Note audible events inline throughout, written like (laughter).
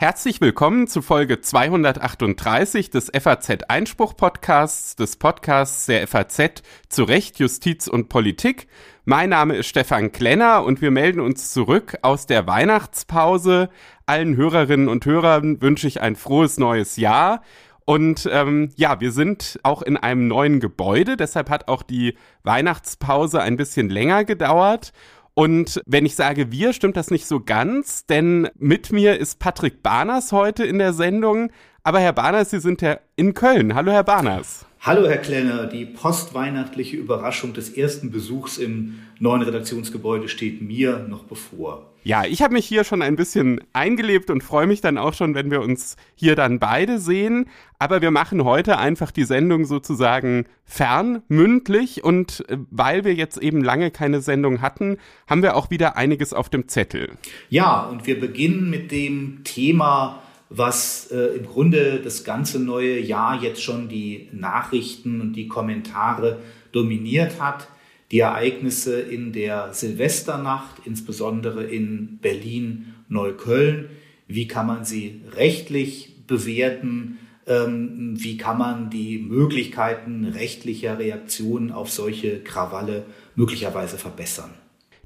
Herzlich willkommen zu Folge 238 des FAZ Einspruch Podcasts, des Podcasts der FAZ zu Recht, Justiz und Politik. Mein Name ist Stefan Klenner und wir melden uns zurück aus der Weihnachtspause. Allen Hörerinnen und Hörern wünsche ich ein frohes neues Jahr. Und ähm, ja, wir sind auch in einem neuen Gebäude, deshalb hat auch die Weihnachtspause ein bisschen länger gedauert. Und wenn ich sage wir, stimmt das nicht so ganz, denn mit mir ist Patrick Barners heute in der Sendung. Aber Herr Barners, Sie sind ja in Köln. Hallo, Herr Barners. Hallo, Herr Klenner. Die postweihnachtliche Überraschung des ersten Besuchs im neuen Redaktionsgebäude steht mir noch bevor. Ja, ich habe mich hier schon ein bisschen eingelebt und freue mich dann auch schon, wenn wir uns hier dann beide sehen. Aber wir machen heute einfach die Sendung sozusagen fernmündlich und äh, weil wir jetzt eben lange keine Sendung hatten, haben wir auch wieder einiges auf dem Zettel. Ja, und wir beginnen mit dem Thema was äh, im Grunde das ganze neue Jahr jetzt schon die Nachrichten und die Kommentare dominiert hat. Die Ereignisse in der Silvesternacht, insbesondere in Berlin, Neukölln. Wie kann man sie rechtlich bewerten? Ähm, wie kann man die Möglichkeiten rechtlicher Reaktionen auf solche Krawalle möglicherweise verbessern?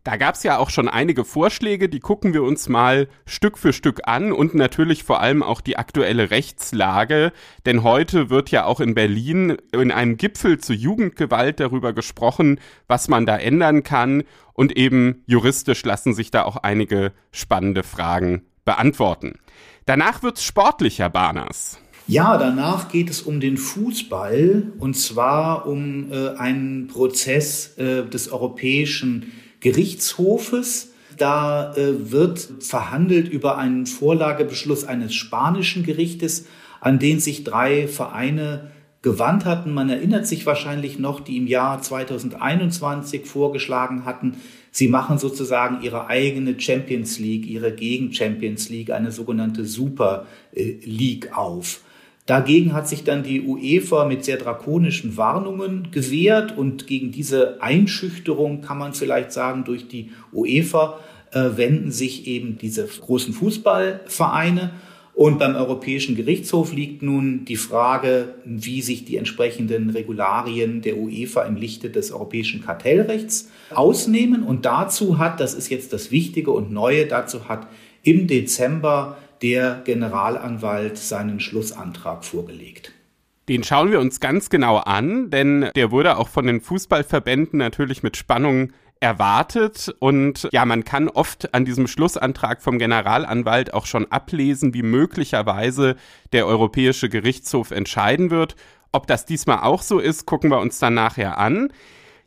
Da gab's ja auch schon einige Vorschläge, die gucken wir uns mal Stück für Stück an und natürlich vor allem auch die aktuelle Rechtslage, denn heute wird ja auch in Berlin in einem Gipfel zur Jugendgewalt darüber gesprochen, was man da ändern kann und eben juristisch lassen sich da auch einige spannende Fragen beantworten. Danach wird's sportlicher, Barners. Ja, danach geht es um den Fußball und zwar um äh, einen Prozess äh, des europäischen Gerichtshofes. Da äh, wird verhandelt über einen Vorlagebeschluss eines spanischen Gerichtes, an den sich drei Vereine gewandt hatten. Man erinnert sich wahrscheinlich noch, die im Jahr 2021 vorgeschlagen hatten, sie machen sozusagen ihre eigene Champions League, ihre Gegen-Champions League, eine sogenannte Super League auf. Dagegen hat sich dann die UEFA mit sehr drakonischen Warnungen gewehrt und gegen diese Einschüchterung kann man vielleicht sagen, durch die UEFA äh, wenden sich eben diese großen Fußballvereine. Und beim Europäischen Gerichtshof liegt nun die Frage, wie sich die entsprechenden Regularien der UEFA im Lichte des europäischen Kartellrechts ausnehmen. Und dazu hat, das ist jetzt das Wichtige und Neue, dazu hat im Dezember der Generalanwalt seinen Schlussantrag vorgelegt. Den schauen wir uns ganz genau an, denn der wurde auch von den Fußballverbänden natürlich mit Spannung erwartet und ja, man kann oft an diesem Schlussantrag vom Generalanwalt auch schon ablesen, wie möglicherweise der Europäische Gerichtshof entscheiden wird. Ob das diesmal auch so ist, gucken wir uns dann nachher an.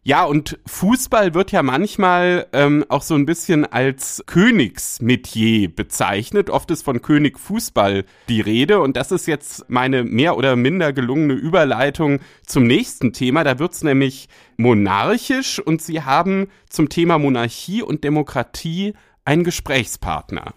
Ja, und Fußball wird ja manchmal ähm, auch so ein bisschen als Königsmetier bezeichnet. Oft ist von König Fußball die Rede. Und das ist jetzt meine mehr oder minder gelungene Überleitung zum nächsten Thema. Da wird's nämlich monarchisch und Sie haben zum Thema Monarchie und Demokratie einen Gesprächspartner.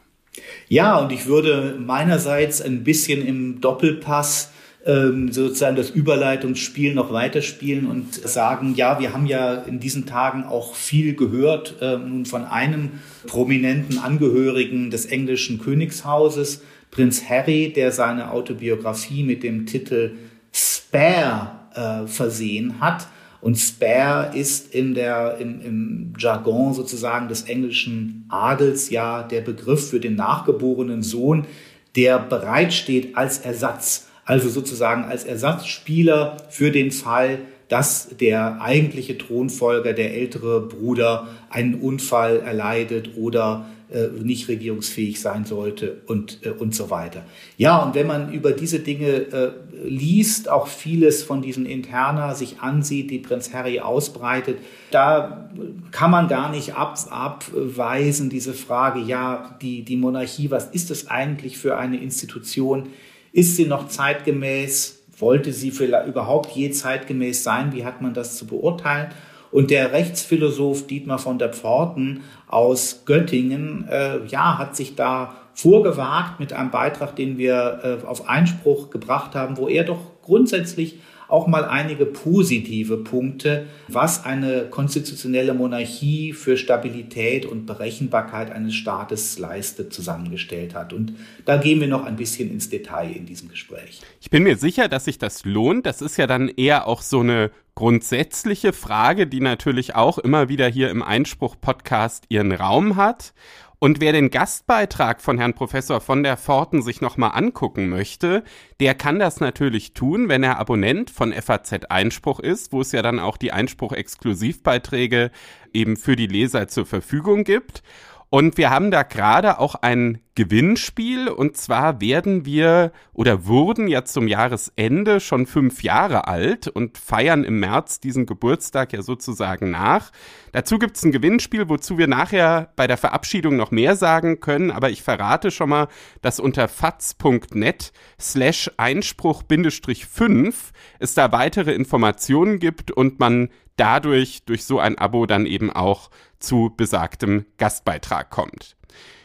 Ja, und ich würde meinerseits ein bisschen im Doppelpass ähm, sozusagen das Überleitungsspiel noch weiterspielen und sagen, ja, wir haben ja in diesen Tagen auch viel gehört äh, nun von einem prominenten Angehörigen des englischen Königshauses, Prinz Harry, der seine Autobiografie mit dem Titel Spare äh, versehen hat. Und Spare ist in der, im, im Jargon sozusagen des englischen Adels ja der Begriff für den nachgeborenen Sohn, der bereitsteht als Ersatz also sozusagen als Ersatzspieler für den Fall, dass der eigentliche Thronfolger, der ältere Bruder, einen Unfall erleidet oder äh, nicht regierungsfähig sein sollte und, äh, und so weiter. Ja, und wenn man über diese Dinge äh, liest, auch vieles von diesen Interna sich ansieht, die Prinz Harry ausbreitet, da kann man gar nicht ab, abweisen, diese Frage, ja, die, die Monarchie, was ist es eigentlich für eine Institution? Ist sie noch zeitgemäß? Wollte sie vielleicht überhaupt je zeitgemäß sein? Wie hat man das zu beurteilen? Und der Rechtsphilosoph Dietmar von der Pforten aus Göttingen, äh, ja, hat sich da vorgewagt mit einem Beitrag, den wir äh, auf Einspruch gebracht haben, wo er doch grundsätzlich auch mal einige positive Punkte, was eine konstitutionelle Monarchie für Stabilität und Berechenbarkeit eines Staates leistet, zusammengestellt hat. Und da gehen wir noch ein bisschen ins Detail in diesem Gespräch. Ich bin mir sicher, dass sich das lohnt. Das ist ja dann eher auch so eine grundsätzliche Frage, die natürlich auch immer wieder hier im Einspruch-Podcast ihren Raum hat. Und wer den Gastbeitrag von Herrn Professor von der Pforten sich nochmal angucken möchte, der kann das natürlich tun, wenn er Abonnent von FAZ Einspruch ist, wo es ja dann auch die Einspruch-Exklusivbeiträge eben für die Leser zur Verfügung gibt. Und wir haben da gerade auch ein Gewinnspiel und zwar werden wir oder wurden ja zum Jahresende schon fünf Jahre alt und feiern im März diesen Geburtstag ja sozusagen nach. Dazu gibt's ein Gewinnspiel, wozu wir nachher bei der Verabschiedung noch mehr sagen können, aber ich verrate schon mal, dass unter faz.net slash Einspruch-5 es da weitere Informationen gibt und man dadurch durch so ein Abo dann eben auch zu besagtem Gastbeitrag kommt.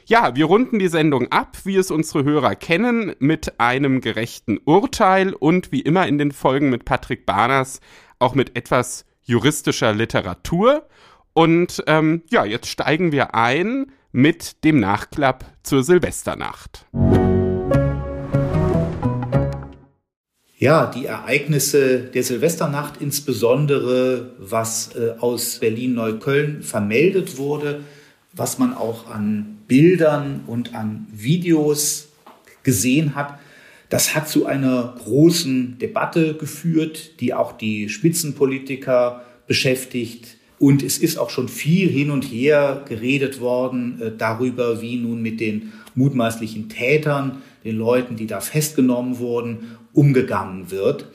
Ja, wir runden die Sendung ab, wie es unsere Hörer kennen, mit einem gerechten Urteil und wie immer in den Folgen mit Patrick Barners auch mit etwas juristischer Literatur. Und ähm, ja, jetzt steigen wir ein mit dem Nachklapp zur Silvesternacht. Ja, die Ereignisse der Silvesternacht, insbesondere was äh, aus Berlin-Neukölln vermeldet wurde, was man auch an Bildern und an Videos gesehen hat, das hat zu einer großen Debatte geführt, die auch die Spitzenpolitiker beschäftigt. Und es ist auch schon viel hin und her geredet worden äh, darüber, wie nun mit den mutmaßlichen Tätern, den Leuten, die da festgenommen wurden umgegangen wird.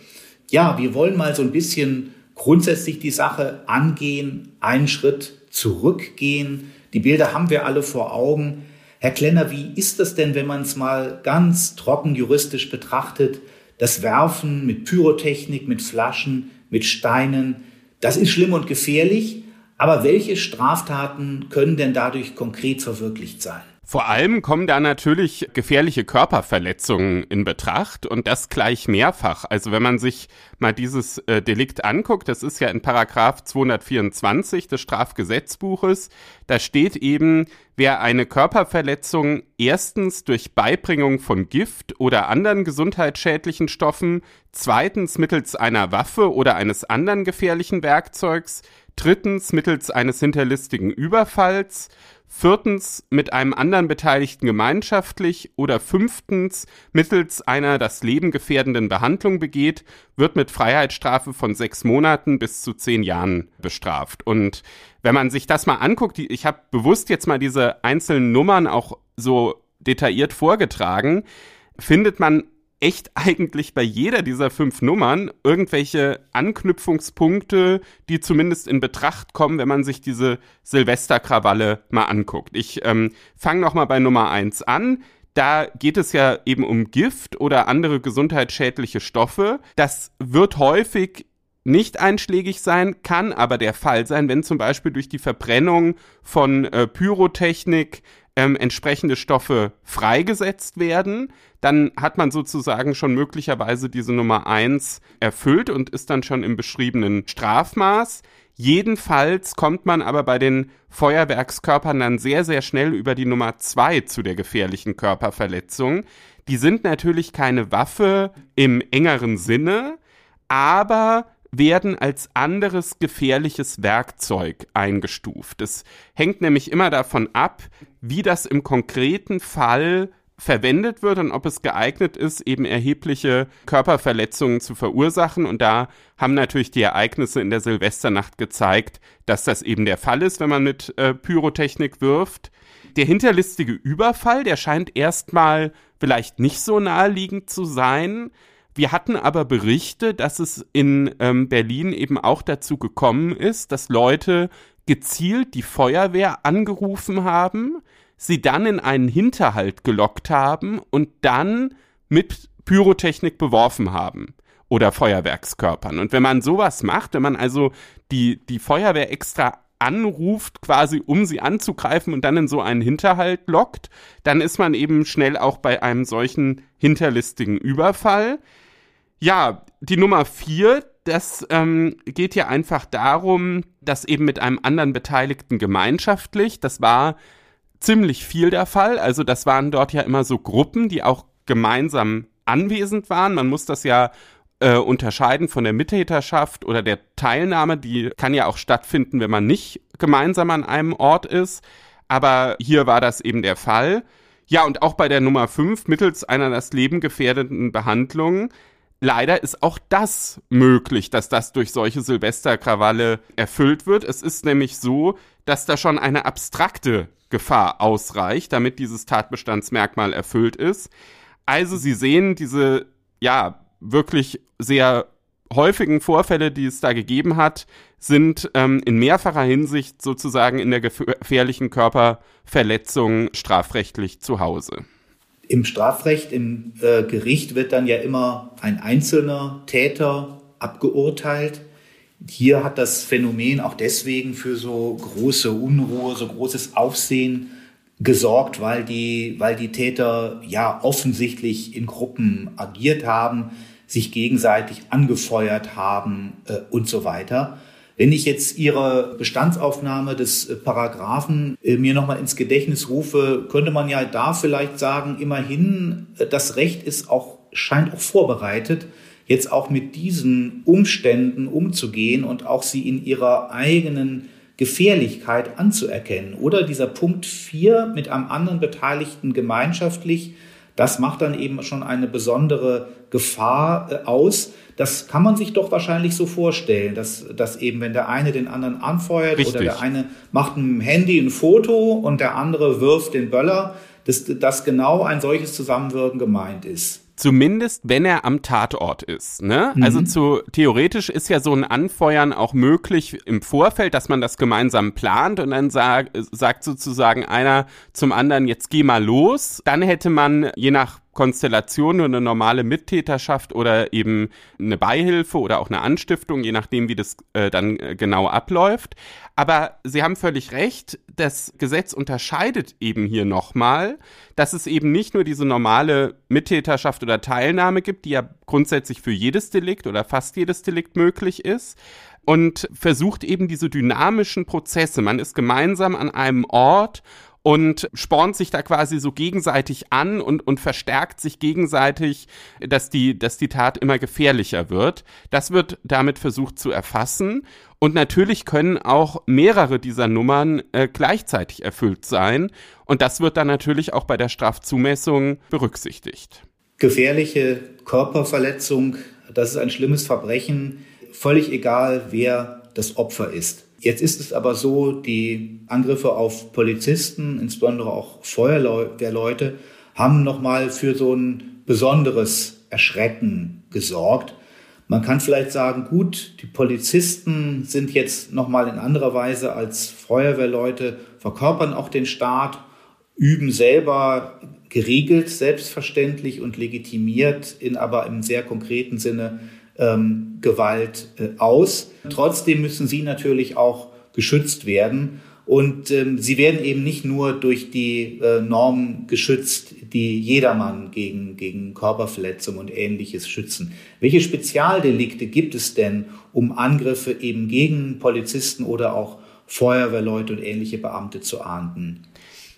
Ja, wir wollen mal so ein bisschen grundsätzlich die Sache angehen, einen Schritt zurückgehen. Die Bilder haben wir alle vor Augen. Herr Klenner, wie ist das denn, wenn man es mal ganz trocken juristisch betrachtet? Das Werfen mit Pyrotechnik, mit Flaschen, mit Steinen, das ist schlimm und gefährlich. Aber welche Straftaten können denn dadurch konkret verwirklicht sein? Vor allem kommen da natürlich gefährliche Körperverletzungen in Betracht und das gleich mehrfach. Also wenn man sich mal dieses äh, Delikt anguckt, das ist ja in Paragraph 224 des Strafgesetzbuches, da steht eben, wer eine Körperverletzung erstens durch Beibringung von Gift oder anderen gesundheitsschädlichen Stoffen, zweitens mittels einer Waffe oder eines anderen gefährlichen Werkzeugs, drittens mittels eines hinterlistigen Überfalls, viertens mit einem anderen Beteiligten gemeinschaftlich oder fünftens mittels einer das Leben gefährdenden Behandlung begeht, wird mit Freiheitsstrafe von sechs Monaten bis zu zehn Jahren bestraft. Und wenn man sich das mal anguckt, ich habe bewusst jetzt mal diese einzelnen Nummern auch so detailliert vorgetragen, findet man echt (laughs) eigentlich bei jeder dieser fünf Nummern irgendwelche Anknüpfungspunkte, die zumindest in Betracht kommen, wenn man sich diese Silvesterkrawalle mal anguckt. Ich ähm, fange nochmal bei Nummer eins an. Da geht es ja eben um Gift oder andere gesundheitsschädliche Stoffe. Das wird häufig nicht einschlägig sein, kann aber der Fall sein, wenn zum Beispiel durch die Verbrennung von äh, Pyrotechnik ähm, entsprechende Stoffe freigesetzt werden, dann hat man sozusagen schon möglicherweise diese Nummer eins erfüllt und ist dann schon im beschriebenen Strafmaß. Jedenfalls kommt man aber bei den Feuerwerkskörpern dann sehr, sehr schnell über die Nummer zwei zu der gefährlichen Körperverletzung. Die sind natürlich keine Waffe im engeren Sinne, aber werden als anderes gefährliches Werkzeug eingestuft. Es hängt nämlich immer davon ab, wie das im konkreten Fall verwendet wird und ob es geeignet ist, eben erhebliche Körperverletzungen zu verursachen. Und da haben natürlich die Ereignisse in der Silvesternacht gezeigt, dass das eben der Fall ist, wenn man mit äh, Pyrotechnik wirft. Der hinterlistige Überfall, der scheint erstmal vielleicht nicht so naheliegend zu sein. Wir hatten aber Berichte, dass es in ähm, Berlin eben auch dazu gekommen ist, dass Leute gezielt die Feuerwehr angerufen haben, sie dann in einen Hinterhalt gelockt haben und dann mit Pyrotechnik beworfen haben oder Feuerwerkskörpern. Und wenn man sowas macht, wenn man also die, die Feuerwehr extra anruft, quasi um sie anzugreifen und dann in so einen Hinterhalt lockt, dann ist man eben schnell auch bei einem solchen hinterlistigen Überfall. Ja, die Nummer vier, das ähm, geht ja einfach darum, dass eben mit einem anderen Beteiligten gemeinschaftlich, das war ziemlich viel der Fall. Also das waren dort ja immer so Gruppen, die auch gemeinsam anwesend waren. Man muss das ja äh, unterscheiden von der Mittäterschaft oder der Teilnahme. Die kann ja auch stattfinden, wenn man nicht gemeinsam an einem Ort ist. Aber hier war das eben der Fall. Ja, und auch bei der Nummer 5 mittels einer das Leben gefährdenden Behandlung. Leider ist auch das möglich, dass das durch solche Silvesterkrawalle erfüllt wird. Es ist nämlich so, dass da schon eine abstrakte Gefahr ausreicht, damit dieses Tatbestandsmerkmal erfüllt ist. Also Sie sehen diese, ja, wirklich sehr häufigen Vorfälle, die es da gegeben hat, sind ähm, in mehrfacher Hinsicht sozusagen in der gefährlichen Körperverletzung strafrechtlich zu Hause. Im Strafrecht, im äh, Gericht wird dann ja immer ein einzelner Täter abgeurteilt. Hier hat das Phänomen auch deswegen für so große Unruhe, so großes Aufsehen gesorgt, weil die, weil die Täter ja offensichtlich in Gruppen agiert haben, sich gegenseitig angefeuert haben äh, und so weiter. Wenn ich jetzt Ihre Bestandsaufnahme des äh, Paragraphen äh, mir nochmal ins Gedächtnis rufe, könnte man ja da vielleicht sagen, immerhin, äh, das Recht ist auch, scheint auch vorbereitet, jetzt auch mit diesen Umständen umzugehen und auch sie in ihrer eigenen Gefährlichkeit anzuerkennen. Oder dieser Punkt 4 mit einem anderen Beteiligten gemeinschaftlich, das macht dann eben schon eine besondere Gefahr äh, aus. Das kann man sich doch wahrscheinlich so vorstellen, dass, dass eben, wenn der eine den anderen anfeuert Richtig. oder der eine macht ein Handy ein Foto und der andere wirft den Böller, dass, dass genau ein solches Zusammenwirken gemeint ist. Zumindest, wenn er am Tatort ist. Ne? Mhm. Also zu theoretisch ist ja so ein Anfeuern auch möglich im Vorfeld, dass man das gemeinsam plant und dann sag, sagt sozusagen einer zum anderen, jetzt geh mal los. Dann hätte man je nach Konstellation nur eine normale Mittäterschaft oder eben eine Beihilfe oder auch eine Anstiftung, je nachdem, wie das äh, dann äh, genau abläuft. Aber Sie haben völlig recht, das Gesetz unterscheidet eben hier nochmal, dass es eben nicht nur diese normale Mittäterschaft oder Teilnahme gibt, die ja grundsätzlich für jedes Delikt oder fast jedes Delikt möglich ist, und versucht eben diese dynamischen Prozesse. Man ist gemeinsam an einem Ort und spornt sich da quasi so gegenseitig an und, und verstärkt sich gegenseitig, dass die, dass die Tat immer gefährlicher wird. Das wird damit versucht zu erfassen. Und natürlich können auch mehrere dieser Nummern äh, gleichzeitig erfüllt sein. Und das wird dann natürlich auch bei der Strafzumessung berücksichtigt. Gefährliche Körperverletzung, das ist ein schlimmes Verbrechen, völlig egal, wer das Opfer ist. Jetzt ist es aber so, die Angriffe auf Polizisten, insbesondere auch Feuerwehrleute, haben nochmal für so ein besonderes Erschrecken gesorgt. Man kann vielleicht sagen, gut, die Polizisten sind jetzt nochmal in anderer Weise als Feuerwehrleute, verkörpern auch den Staat, üben selber geregelt, selbstverständlich und legitimiert, in aber im sehr konkreten Sinne ähm, Gewalt äh, aus. Trotzdem müssen sie natürlich auch geschützt werden. Und ähm, sie werden eben nicht nur durch die äh, Normen geschützt, die jedermann gegen, gegen Körperverletzung und ähnliches schützen. Welche Spezialdelikte gibt es denn, um Angriffe eben gegen Polizisten oder auch Feuerwehrleute und ähnliche Beamte zu ahnden?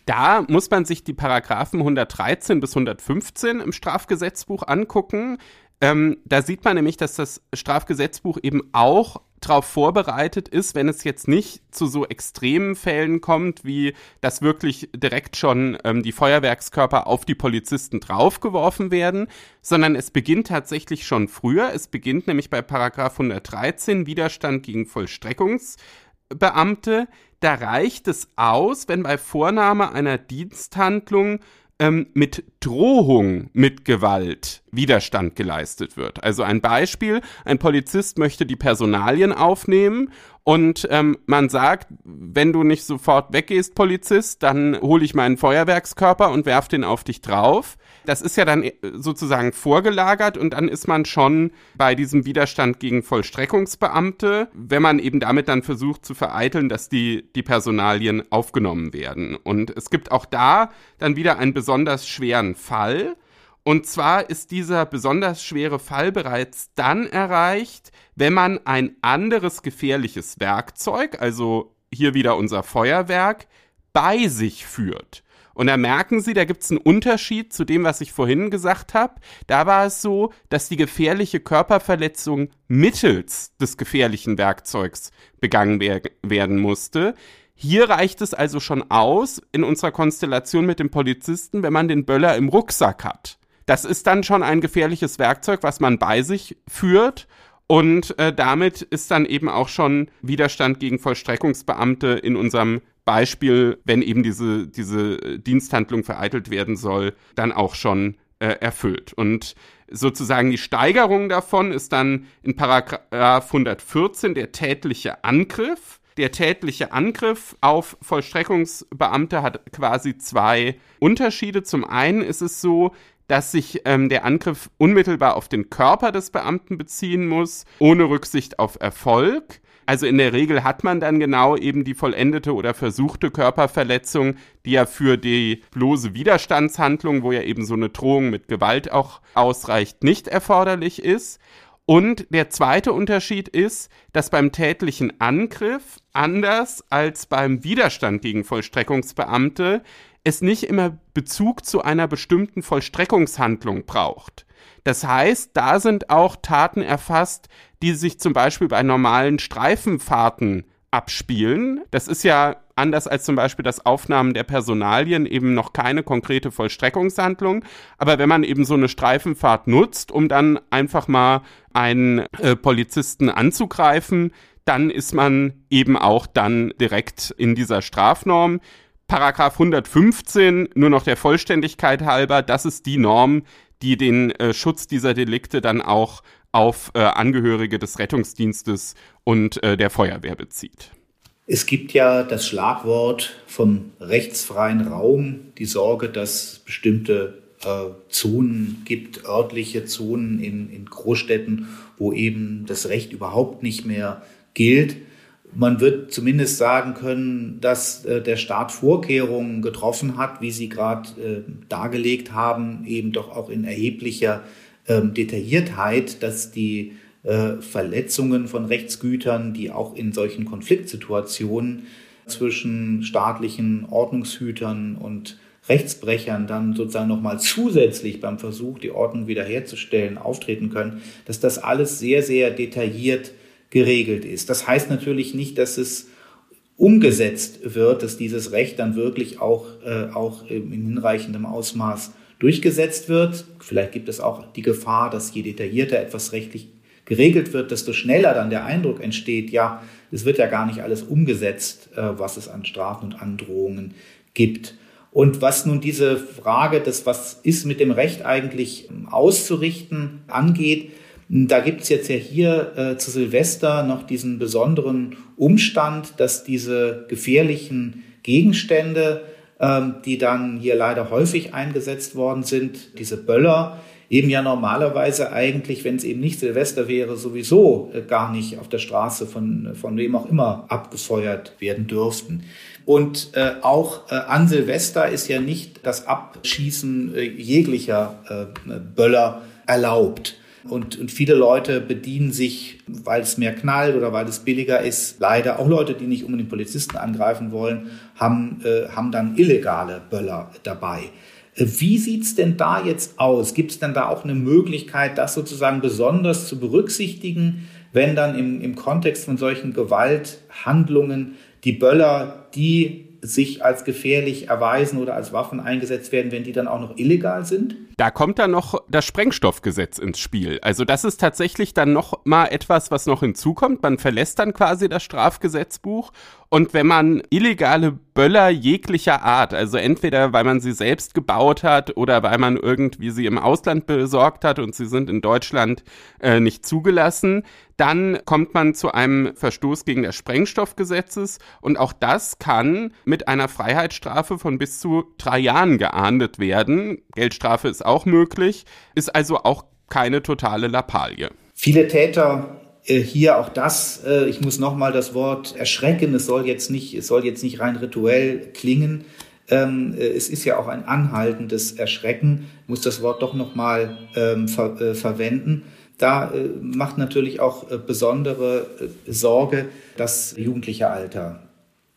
Da muss man sich die Paragraphen 113 bis 115 im Strafgesetzbuch angucken. Ähm, da sieht man nämlich, dass das Strafgesetzbuch eben auch darauf vorbereitet ist, wenn es jetzt nicht zu so extremen Fällen kommt, wie dass wirklich direkt schon ähm, die Feuerwerkskörper auf die Polizisten draufgeworfen werden, sondern es beginnt tatsächlich schon früher. Es beginnt nämlich bei Paragraph 113 Widerstand gegen Vollstreckungsbeamte. Da reicht es aus, wenn bei Vornahme einer Diensthandlung ähm, mit Drohung mit Gewalt Widerstand geleistet wird. Also ein Beispiel, ein Polizist möchte die Personalien aufnehmen und ähm, man sagt, wenn du nicht sofort weggehst, Polizist, dann hole ich meinen Feuerwerkskörper und werf den auf dich drauf. Das ist ja dann äh, sozusagen vorgelagert und dann ist man schon bei diesem Widerstand gegen Vollstreckungsbeamte, wenn man eben damit dann versucht zu vereiteln, dass die, die Personalien aufgenommen werden. Und es gibt auch da dann wieder einen besonders schweren Fall. Und zwar ist dieser besonders schwere Fall bereits dann erreicht, wenn man ein anderes gefährliches Werkzeug, also hier wieder unser Feuerwerk, bei sich führt. Und da merken Sie, da gibt es einen Unterschied zu dem, was ich vorhin gesagt habe. Da war es so, dass die gefährliche Körperverletzung mittels des gefährlichen Werkzeugs begangen wer werden musste. Hier reicht es also schon aus, in unserer Konstellation mit dem Polizisten, wenn man den Böller im Rucksack hat. Das ist dann schon ein gefährliches Werkzeug, was man bei sich führt. Und äh, damit ist dann eben auch schon Widerstand gegen Vollstreckungsbeamte in unserem Beispiel, wenn eben diese, diese Diensthandlung vereitelt werden soll, dann auch schon äh, erfüllt. Und sozusagen die Steigerung davon ist dann in Paragraph 114 der tätliche Angriff der tätliche Angriff auf Vollstreckungsbeamte hat quasi zwei Unterschiede. Zum einen ist es so, dass sich ähm, der Angriff unmittelbar auf den Körper des Beamten beziehen muss, ohne Rücksicht auf Erfolg. Also in der Regel hat man dann genau eben die vollendete oder versuchte Körperverletzung, die ja für die bloße Widerstandshandlung, wo ja eben so eine Drohung mit Gewalt auch ausreicht, nicht erforderlich ist. Und der zweite Unterschied ist, dass beim tätlichen Angriff anders als beim Widerstand gegen Vollstreckungsbeamte es nicht immer Bezug zu einer bestimmten Vollstreckungshandlung braucht. Das heißt, da sind auch Taten erfasst, die sich zum Beispiel bei normalen Streifenfahrten abspielen. Das ist ja anders als zum Beispiel das Aufnahmen der Personalien eben noch keine konkrete Vollstreckungshandlung. Aber wenn man eben so eine Streifenfahrt nutzt, um dann einfach mal einen äh, Polizisten anzugreifen, dann ist man eben auch dann direkt in dieser Strafnorm. Paragraph 115, nur noch der Vollständigkeit halber, das ist die Norm, die den äh, Schutz dieser Delikte dann auch auf äh, Angehörige des Rettungsdienstes und äh, der Feuerwehr bezieht. Es gibt ja das Schlagwort vom rechtsfreien Raum, die Sorge, dass bestimmte äh, Zonen gibt, örtliche Zonen in, in Großstädten, wo eben das Recht überhaupt nicht mehr gilt. Man wird zumindest sagen können, dass äh, der Staat Vorkehrungen getroffen hat, wie Sie gerade äh, dargelegt haben, eben doch auch in erheblicher ähm, Detailliertheit, dass die äh, Verletzungen von Rechtsgütern, die auch in solchen Konfliktsituationen zwischen staatlichen Ordnungshütern und Rechtsbrechern dann sozusagen nochmal zusätzlich beim Versuch, die Ordnung wiederherzustellen, auftreten können, dass das alles sehr, sehr detailliert geregelt ist. Das heißt natürlich nicht, dass es umgesetzt wird, dass dieses Recht dann wirklich auch, äh, auch in hinreichendem Ausmaß durchgesetzt wird. Vielleicht gibt es auch die Gefahr, dass je detaillierter etwas rechtlich geregelt wird, desto schneller dann der Eindruck entsteht, ja, es wird ja gar nicht alles umgesetzt, äh, was es an Strafen und Androhungen gibt. Und was nun diese Frage des, was ist mit dem Recht eigentlich ähm, auszurichten, angeht, da gibt es jetzt ja hier äh, zu Silvester noch diesen besonderen Umstand, dass diese gefährlichen Gegenstände, ähm, die dann hier leider häufig eingesetzt worden sind, diese Böller, eben ja normalerweise eigentlich, wenn es eben nicht Silvester wäre, sowieso äh, gar nicht auf der Straße von, von wem auch immer abgefeuert werden dürften. Und äh, auch äh, an Silvester ist ja nicht das Abschießen äh, jeglicher äh, Böller erlaubt. Und, und viele Leute bedienen sich, weil es mehr knallt oder weil es billiger ist. Leider auch Leute, die nicht unbedingt Polizisten angreifen wollen, haben, äh, haben dann illegale Böller dabei. Wie sieht's denn da jetzt aus? Gibt es denn da auch eine Möglichkeit, das sozusagen besonders zu berücksichtigen, wenn dann im, im Kontext von solchen Gewalthandlungen die Böller, die sich als gefährlich erweisen oder als Waffen eingesetzt werden, wenn die dann auch noch illegal sind? Da kommt dann noch das Sprengstoffgesetz ins Spiel. Also das ist tatsächlich dann noch mal etwas, was noch hinzukommt. Man verlässt dann quasi das Strafgesetzbuch und wenn man illegale Böller jeglicher Art, also entweder weil man sie selbst gebaut hat oder weil man irgendwie sie im Ausland besorgt hat und sie sind in Deutschland äh, nicht zugelassen, dann kommt man zu einem Verstoß gegen das Sprengstoffgesetzes und auch das kann mit einer Freiheitsstrafe von bis zu drei Jahren geahndet werden. Geldstrafe ist auch möglich, ist also auch keine totale Lappalie. Viele Täter äh, hier auch das, äh, ich muss nochmal das Wort erschrecken, es soll jetzt nicht, es soll jetzt nicht rein rituell klingen. ähm, äh, es ist ja auch ein anhaltendes Erschrecken, muss das Wort doch nochmal ähm, ver verwenden. Da macht natürlich auch besondere Sorge das jugendliche Alter.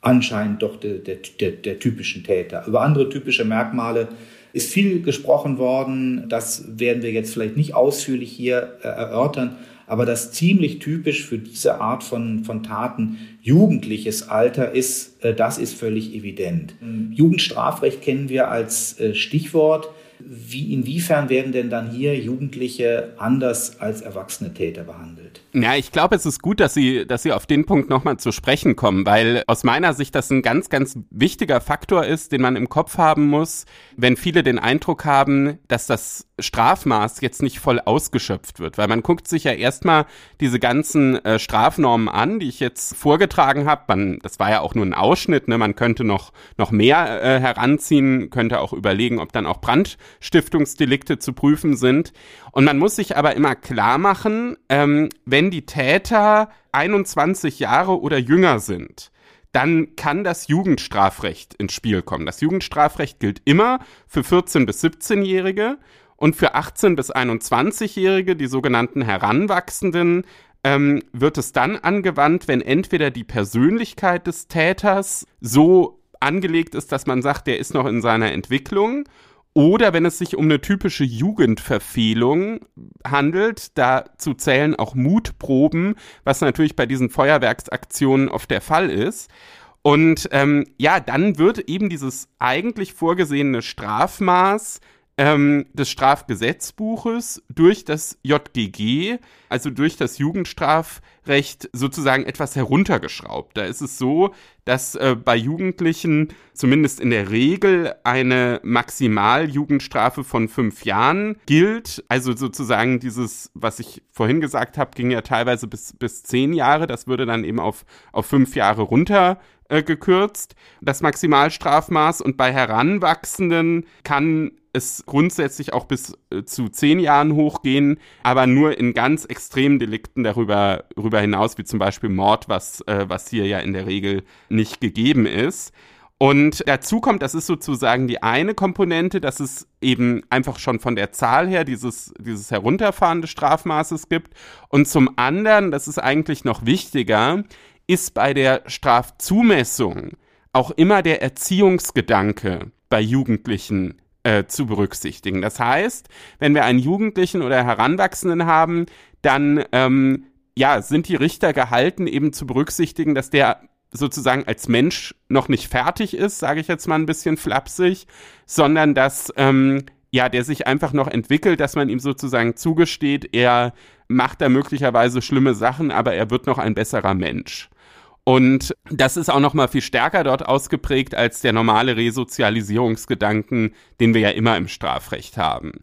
Anscheinend doch der, der, der, der typischen Täter. Über andere typische Merkmale ist viel gesprochen worden. Das werden wir jetzt vielleicht nicht ausführlich hier äh, erörtern aber das ziemlich typisch für diese Art von, von Taten jugendliches Alter ist, äh, das ist völlig evident. Mhm. Jugendstrafrecht kennen wir als äh, Stichwort. Wie, inwiefern werden denn dann hier Jugendliche anders als erwachsene Täter behandelt? Ja, ich glaube, es ist gut, dass Sie, dass Sie auf den Punkt nochmal zu sprechen kommen, weil aus meiner Sicht das ein ganz, ganz wichtiger Faktor ist, den man im Kopf haben muss, wenn viele den Eindruck haben, dass das Strafmaß jetzt nicht voll ausgeschöpft wird, weil man guckt sich ja erstmal diese ganzen äh, Strafnormen an, die ich jetzt vorgetragen habe. Man, das war ja auch nur ein Ausschnitt, ne? Man könnte noch noch mehr äh, heranziehen, könnte auch überlegen, ob dann auch Brandstiftungsdelikte zu prüfen sind. Und man muss sich aber immer klar machen, ähm, wenn die Täter 21 Jahre oder jünger sind, dann kann das Jugendstrafrecht ins Spiel kommen. Das Jugendstrafrecht gilt immer für 14- bis 17-Jährige und für 18- bis 21-Jährige, die sogenannten Heranwachsenden, ähm, wird es dann angewandt, wenn entweder die Persönlichkeit des Täters so angelegt ist, dass man sagt, der ist noch in seiner Entwicklung, oder wenn es sich um eine typische Jugendverfehlung handelt, dazu zählen auch Mutproben, was natürlich bei diesen Feuerwerksaktionen oft der Fall ist. Und ähm, ja, dann wird eben dieses eigentlich vorgesehene Strafmaß ähm, des Strafgesetzbuches durch das JGG, also durch das Jugendstrafrecht, sozusagen etwas heruntergeschraubt. Da ist es so, dass äh, bei Jugendlichen zumindest in der Regel eine Maximaljugendstrafe von fünf Jahren gilt. Also sozusagen dieses, was ich vorhin gesagt habe, ging ja teilweise bis, bis zehn Jahre. Das würde dann eben auf, auf fünf Jahre runter äh, gekürzt, das Maximalstrafmaß. Und bei Heranwachsenden kann es grundsätzlich auch bis äh, zu zehn Jahren hochgehen, aber nur in ganz extremen Delikten darüber, darüber hinaus, wie zum Beispiel Mord, was, äh, was hier ja in der Regel nicht gegeben ist. Und dazu kommt, das ist sozusagen die eine Komponente, dass es eben einfach schon von der Zahl her dieses, dieses Herunterfahren des Strafmaßes gibt. Und zum anderen, das ist eigentlich noch wichtiger, ist bei der Strafzumessung auch immer der Erziehungsgedanke bei Jugendlichen äh, zu berücksichtigen. Das heißt, wenn wir einen Jugendlichen oder Heranwachsenden haben, dann ähm, ja, sind die Richter gehalten, eben zu berücksichtigen, dass der sozusagen als Mensch noch nicht fertig ist, sage ich jetzt mal ein bisschen flapsig, sondern dass ähm, ja, der sich einfach noch entwickelt, dass man ihm sozusagen zugesteht, er macht da möglicherweise schlimme Sachen, aber er wird noch ein besserer Mensch. Und das ist auch noch mal viel stärker dort ausgeprägt als der normale Resozialisierungsgedanken, den wir ja immer im Strafrecht haben.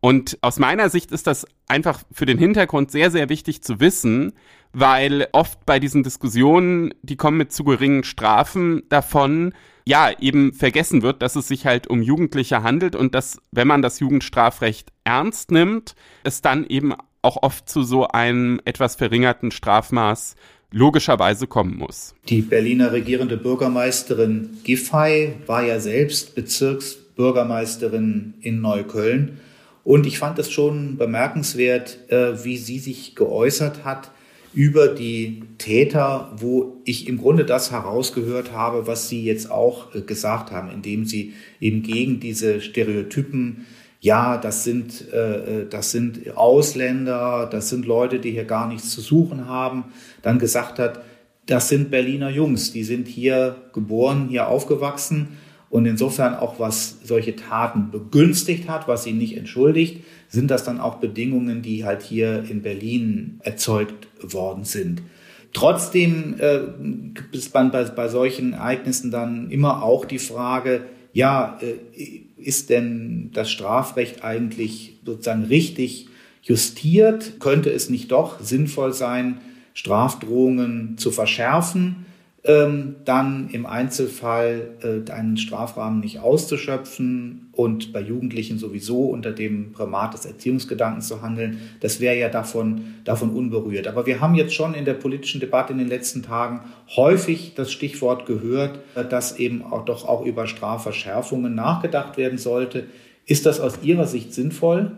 Und aus meiner Sicht ist das einfach für den Hintergrund sehr, sehr wichtig zu wissen, weil oft bei diesen Diskussionen, die kommen mit zu geringen Strafen davon, ja, eben vergessen wird, dass es sich halt um Jugendliche handelt und dass, wenn man das Jugendstrafrecht ernst nimmt, es dann eben auch oft zu so einem etwas verringerten Strafmaß logischerweise kommen muss. Die Berliner regierende Bürgermeisterin Giffey war ja selbst Bezirksbürgermeisterin in Neukölln. Und ich fand es schon bemerkenswert, äh, wie sie sich geäußert hat über die Täter, wo ich im Grunde das herausgehört habe, was Sie jetzt auch äh, gesagt haben, indem Sie eben gegen diese Stereotypen ja, das sind, äh, äh, das sind Ausländer, das sind Leute, die hier gar nichts zu suchen haben, dann gesagt hat, das sind Berliner Jungs, die sind hier geboren, hier aufgewachsen und insofern auch was solche Taten begünstigt hat, was sie nicht entschuldigt, sind das dann auch Bedingungen, die halt hier in Berlin erzeugt worden sind. Trotzdem äh, gibt es bei, bei solchen Ereignissen dann immer auch die Frage, ja, äh, ist denn das Strafrecht eigentlich sozusagen richtig justiert? Könnte es nicht doch sinnvoll sein, Strafdrohungen zu verschärfen? Ähm, dann im Einzelfall äh, einen Strafrahmen nicht auszuschöpfen und bei Jugendlichen sowieso unter dem Primat des Erziehungsgedankens zu handeln, das wäre ja davon, davon unberührt. Aber wir haben jetzt schon in der politischen Debatte in den letzten Tagen häufig das Stichwort gehört, dass eben auch doch auch über Strafverschärfungen nachgedacht werden sollte. Ist das aus Ihrer Sicht sinnvoll?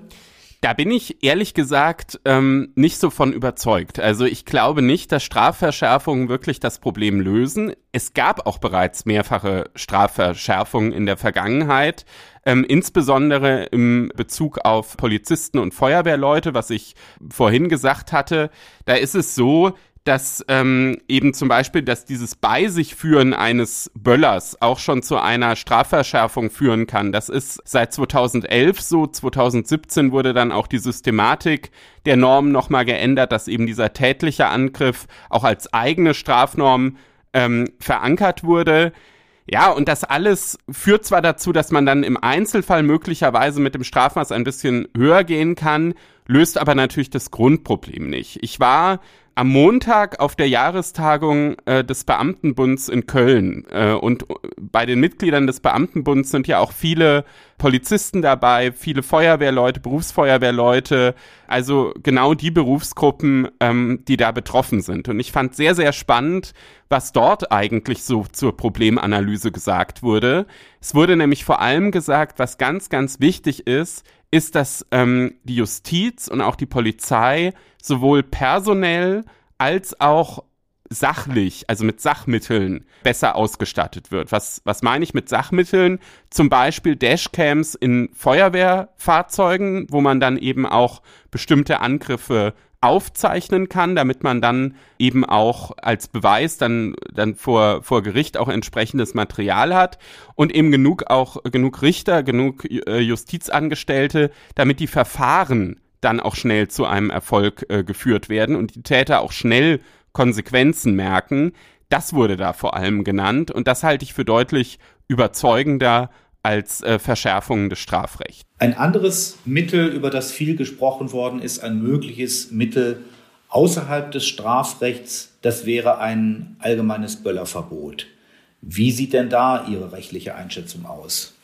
Da bin ich ehrlich gesagt ähm, nicht so von überzeugt. Also ich glaube nicht, dass Strafverschärfungen wirklich das Problem lösen. Es gab auch bereits mehrfache Strafverschärfungen in der Vergangenheit, ähm, insbesondere im Bezug auf Polizisten und Feuerwehrleute, was ich vorhin gesagt hatte. Da ist es so, dass ähm, eben zum Beispiel, dass dieses Bei sich führen eines Böllers auch schon zu einer Strafverschärfung führen kann. Das ist seit 2011 so. 2017 wurde dann auch die Systematik der Norm nochmal geändert, dass eben dieser tätliche Angriff auch als eigene Strafnorm ähm, verankert wurde. Ja, und das alles führt zwar dazu, dass man dann im Einzelfall möglicherweise mit dem Strafmaß ein bisschen höher gehen kann, löst aber natürlich das Grundproblem nicht. Ich war am Montag auf der Jahrestagung äh, des Beamtenbunds in Köln. Äh, und bei den Mitgliedern des Beamtenbunds sind ja auch viele Polizisten dabei, viele Feuerwehrleute, Berufsfeuerwehrleute, also genau die Berufsgruppen, ähm, die da betroffen sind. Und ich fand sehr, sehr spannend, was dort eigentlich so zur Problemanalyse gesagt wurde. Es wurde nämlich vor allem gesagt, was ganz, ganz wichtig ist, ist, dass ähm, die Justiz und auch die Polizei sowohl personell als auch sachlich, also mit Sachmitteln besser ausgestattet wird. Was, was meine ich mit Sachmitteln? Zum Beispiel Dashcams in Feuerwehrfahrzeugen, wo man dann eben auch bestimmte Angriffe aufzeichnen kann, damit man dann eben auch als Beweis dann, dann vor, vor Gericht auch entsprechendes Material hat und eben genug auch, genug Richter, genug äh, Justizangestellte, damit die Verfahren dann auch schnell zu einem Erfolg äh, geführt werden und die Täter auch schnell Konsequenzen merken. Das wurde da vor allem genannt und das halte ich für deutlich überzeugender als äh, Verschärfung des Strafrechts. Ein anderes Mittel, über das viel gesprochen worden ist, ein mögliches Mittel außerhalb des Strafrechts, das wäre ein allgemeines Böllerverbot. Wie sieht denn da Ihre rechtliche Einschätzung aus?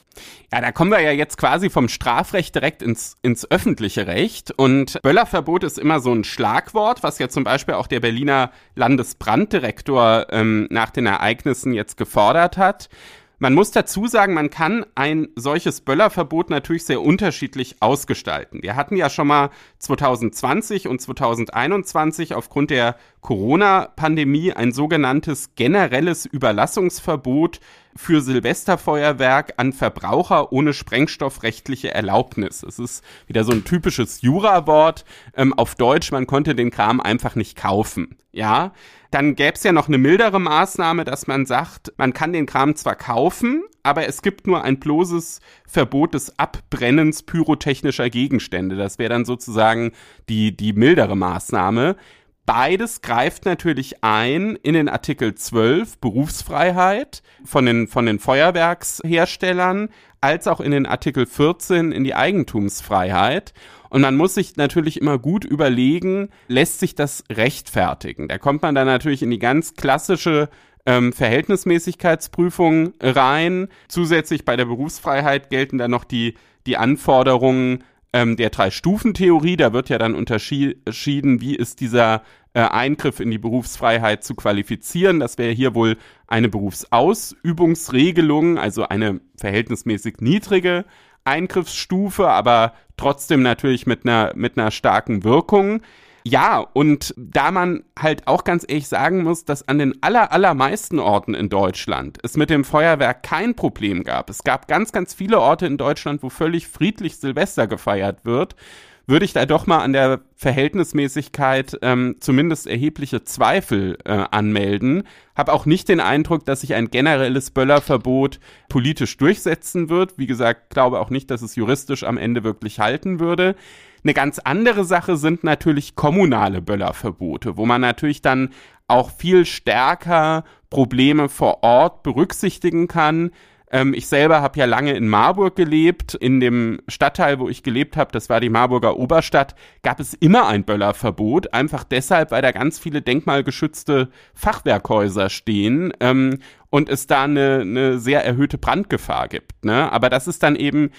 Ja, da kommen wir ja jetzt quasi vom Strafrecht direkt ins, ins öffentliche Recht. Und Böllerverbot ist immer so ein Schlagwort, was ja zum Beispiel auch der Berliner Landesbranddirektor ähm, nach den Ereignissen jetzt gefordert hat. Man muss dazu sagen, man kann ein solches Böllerverbot natürlich sehr unterschiedlich ausgestalten. Wir hatten ja schon mal 2020 und 2021 aufgrund der Corona-Pandemie ein sogenanntes generelles Überlassungsverbot für Silvesterfeuerwerk an Verbraucher ohne sprengstoffrechtliche Erlaubnis. Es ist wieder so ein typisches Jura-Wort. Ähm, auf Deutsch, man konnte den Kram einfach nicht kaufen. Ja, dann gäbe es ja noch eine mildere Maßnahme, dass man sagt, man kann den Kram zwar kaufen, aber es gibt nur ein bloßes Verbot des Abbrennens pyrotechnischer Gegenstände. Das wäre dann sozusagen die, die mildere Maßnahme. Beides greift natürlich ein in den Artikel 12 Berufsfreiheit von den, von den Feuerwerksherstellern, als auch in den Artikel 14 in die Eigentumsfreiheit. Und man muss sich natürlich immer gut überlegen, lässt sich das rechtfertigen? Da kommt man dann natürlich in die ganz klassische ähm, Verhältnismäßigkeitsprüfung rein. Zusätzlich bei der Berufsfreiheit gelten dann noch die, die Anforderungen ähm, der Drei-Stufen-Theorie. Da wird ja dann unterschieden, wie ist dieser äh, Eingriff in die Berufsfreiheit zu qualifizieren. Das wäre hier wohl eine Berufsausübungsregelung, also eine verhältnismäßig niedrige Eingriffsstufe, aber trotzdem natürlich mit einer, mit einer starken Wirkung. Ja, und da man halt auch ganz ehrlich sagen muss, dass an den aller, allermeisten Orten in Deutschland es mit dem Feuerwerk kein Problem gab. Es gab ganz, ganz viele Orte in Deutschland, wo völlig friedlich Silvester gefeiert wird würde ich da doch mal an der Verhältnismäßigkeit ähm, zumindest erhebliche Zweifel äh, anmelden. Habe auch nicht den Eindruck, dass sich ein generelles Böllerverbot politisch durchsetzen wird. Wie gesagt, glaube auch nicht, dass es juristisch am Ende wirklich halten würde. Eine ganz andere Sache sind natürlich kommunale Böllerverbote, wo man natürlich dann auch viel stärker Probleme vor Ort berücksichtigen kann Ähm, ich selber habe ja lange in Marburg gelebt. In dem Stadtteil, wo ich gelebt habe, das war die Marburger Oberstadt, gab es immer ein Böllerverbot. Einfach deshalb, weil da ganz viele denkmalgeschützte Fachwerkhäuser stehen ähm, und es da eine, eine sehr erhöhte Brandgefahr gibt. Ne? Aber das ist dann eben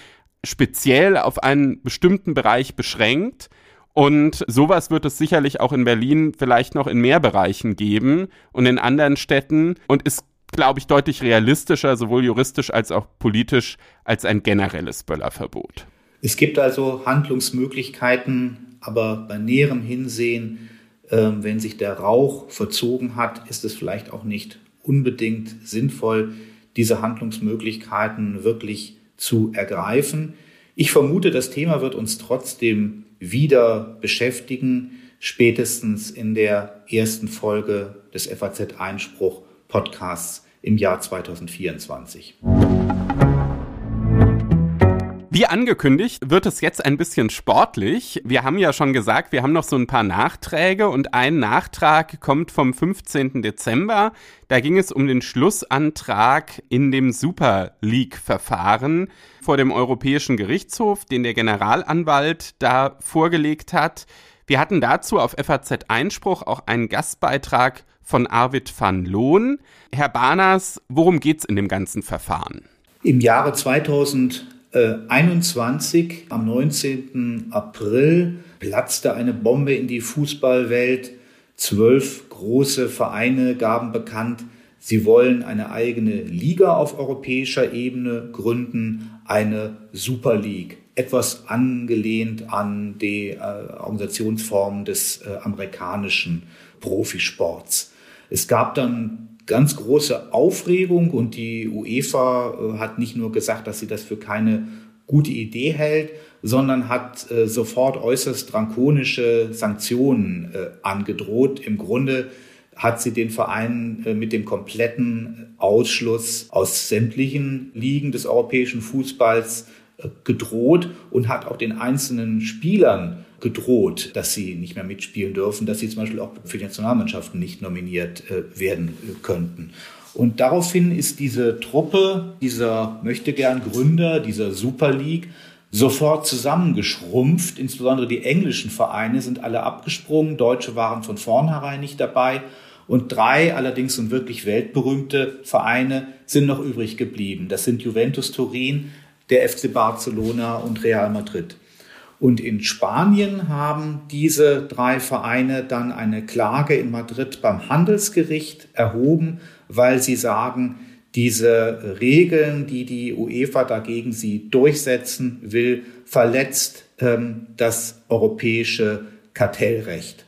speziell auf einen bestimmten Bereich beschränkt. Und sowas wird es sicherlich auch in Berlin vielleicht noch in mehr Bereichen geben und in anderen Städten und ist, glaube ich, deutlich realistischer, sowohl juristisch als auch politisch, als ein generelles Böllerverbot. Es gibt also Handlungsmöglichkeiten, aber bei näherem Hinsehen, äh, wenn sich der Rauch verzogen hat, ist es vielleicht auch nicht unbedingt sinnvoll, diese Handlungsmöglichkeiten wirklich zu ergreifen. Ich vermute, das Thema wird uns trotzdem wieder beschäftigen, spätestens in der ersten Folge des FAZ Einspruch Podcasts im Jahr 2024. Wie angekündigt, wird es jetzt ein bisschen sportlich. Wir haben ja schon gesagt, wir haben noch so ein paar Nachträge und ein Nachtrag kommt vom 15. Dezember. Da ging es um den Schlussantrag in dem Super League-Verfahren vor dem Europäischen Gerichtshof, den der Generalanwalt da vorgelegt hat. Wir hatten dazu auf FAZ Einspruch auch einen Gastbeitrag von Arvid van Loon. Herr Barners, worum geht's in dem ganzen Verfahren? Im Jahre 2000 21, am 19. April, platzte eine Bombe in die Fußballwelt. Zwölf große Vereine gaben bekannt, sie wollen eine eigene Liga auf europäischer Ebene gründen, eine Super League. Etwas angelehnt an die äh, Organisationsform des äh, amerikanischen Profisports. Es gab dann ganz große Aufregung und die UEFA äh, hat nicht nur gesagt, dass sie das für keine gute Idee hält, sondern hat äh, sofort äußerst drankonische Sanktionen äh, angedroht. Im Grunde hat sie den Verein mit dem kompletten Ausschluss aus sämtlichen Ligen des europäischen Fußballs gedroht und hat auch den einzelnen Spielern gedroht, dass sie nicht mehr mitspielen dürfen, dass sie zum Beispiel auch für die Nationalmannschaften nicht nominiert äh, werden äh, könnten. Und daraufhin ist diese Truppe, dieser möchte gern Gründer dieser Super League sofort zusammengeschrumpft. Insbesondere die englischen Vereine sind alle abgesprungen. Deutsche waren von vornherein nicht dabei. Und drei allerdings sind wirklich weltberühmte Vereine sind noch übrig geblieben. Das sind Juventus Turin, der FC Barcelona und Real Madrid. Und in Spanien haben diese drei Vereine dann eine Klage in Madrid beim Handelsgericht erhoben, weil sie sagen, diese Regeln, die die UEFA dagegen sie durchsetzen will, verletzt ähm, das europäische Kartellrecht.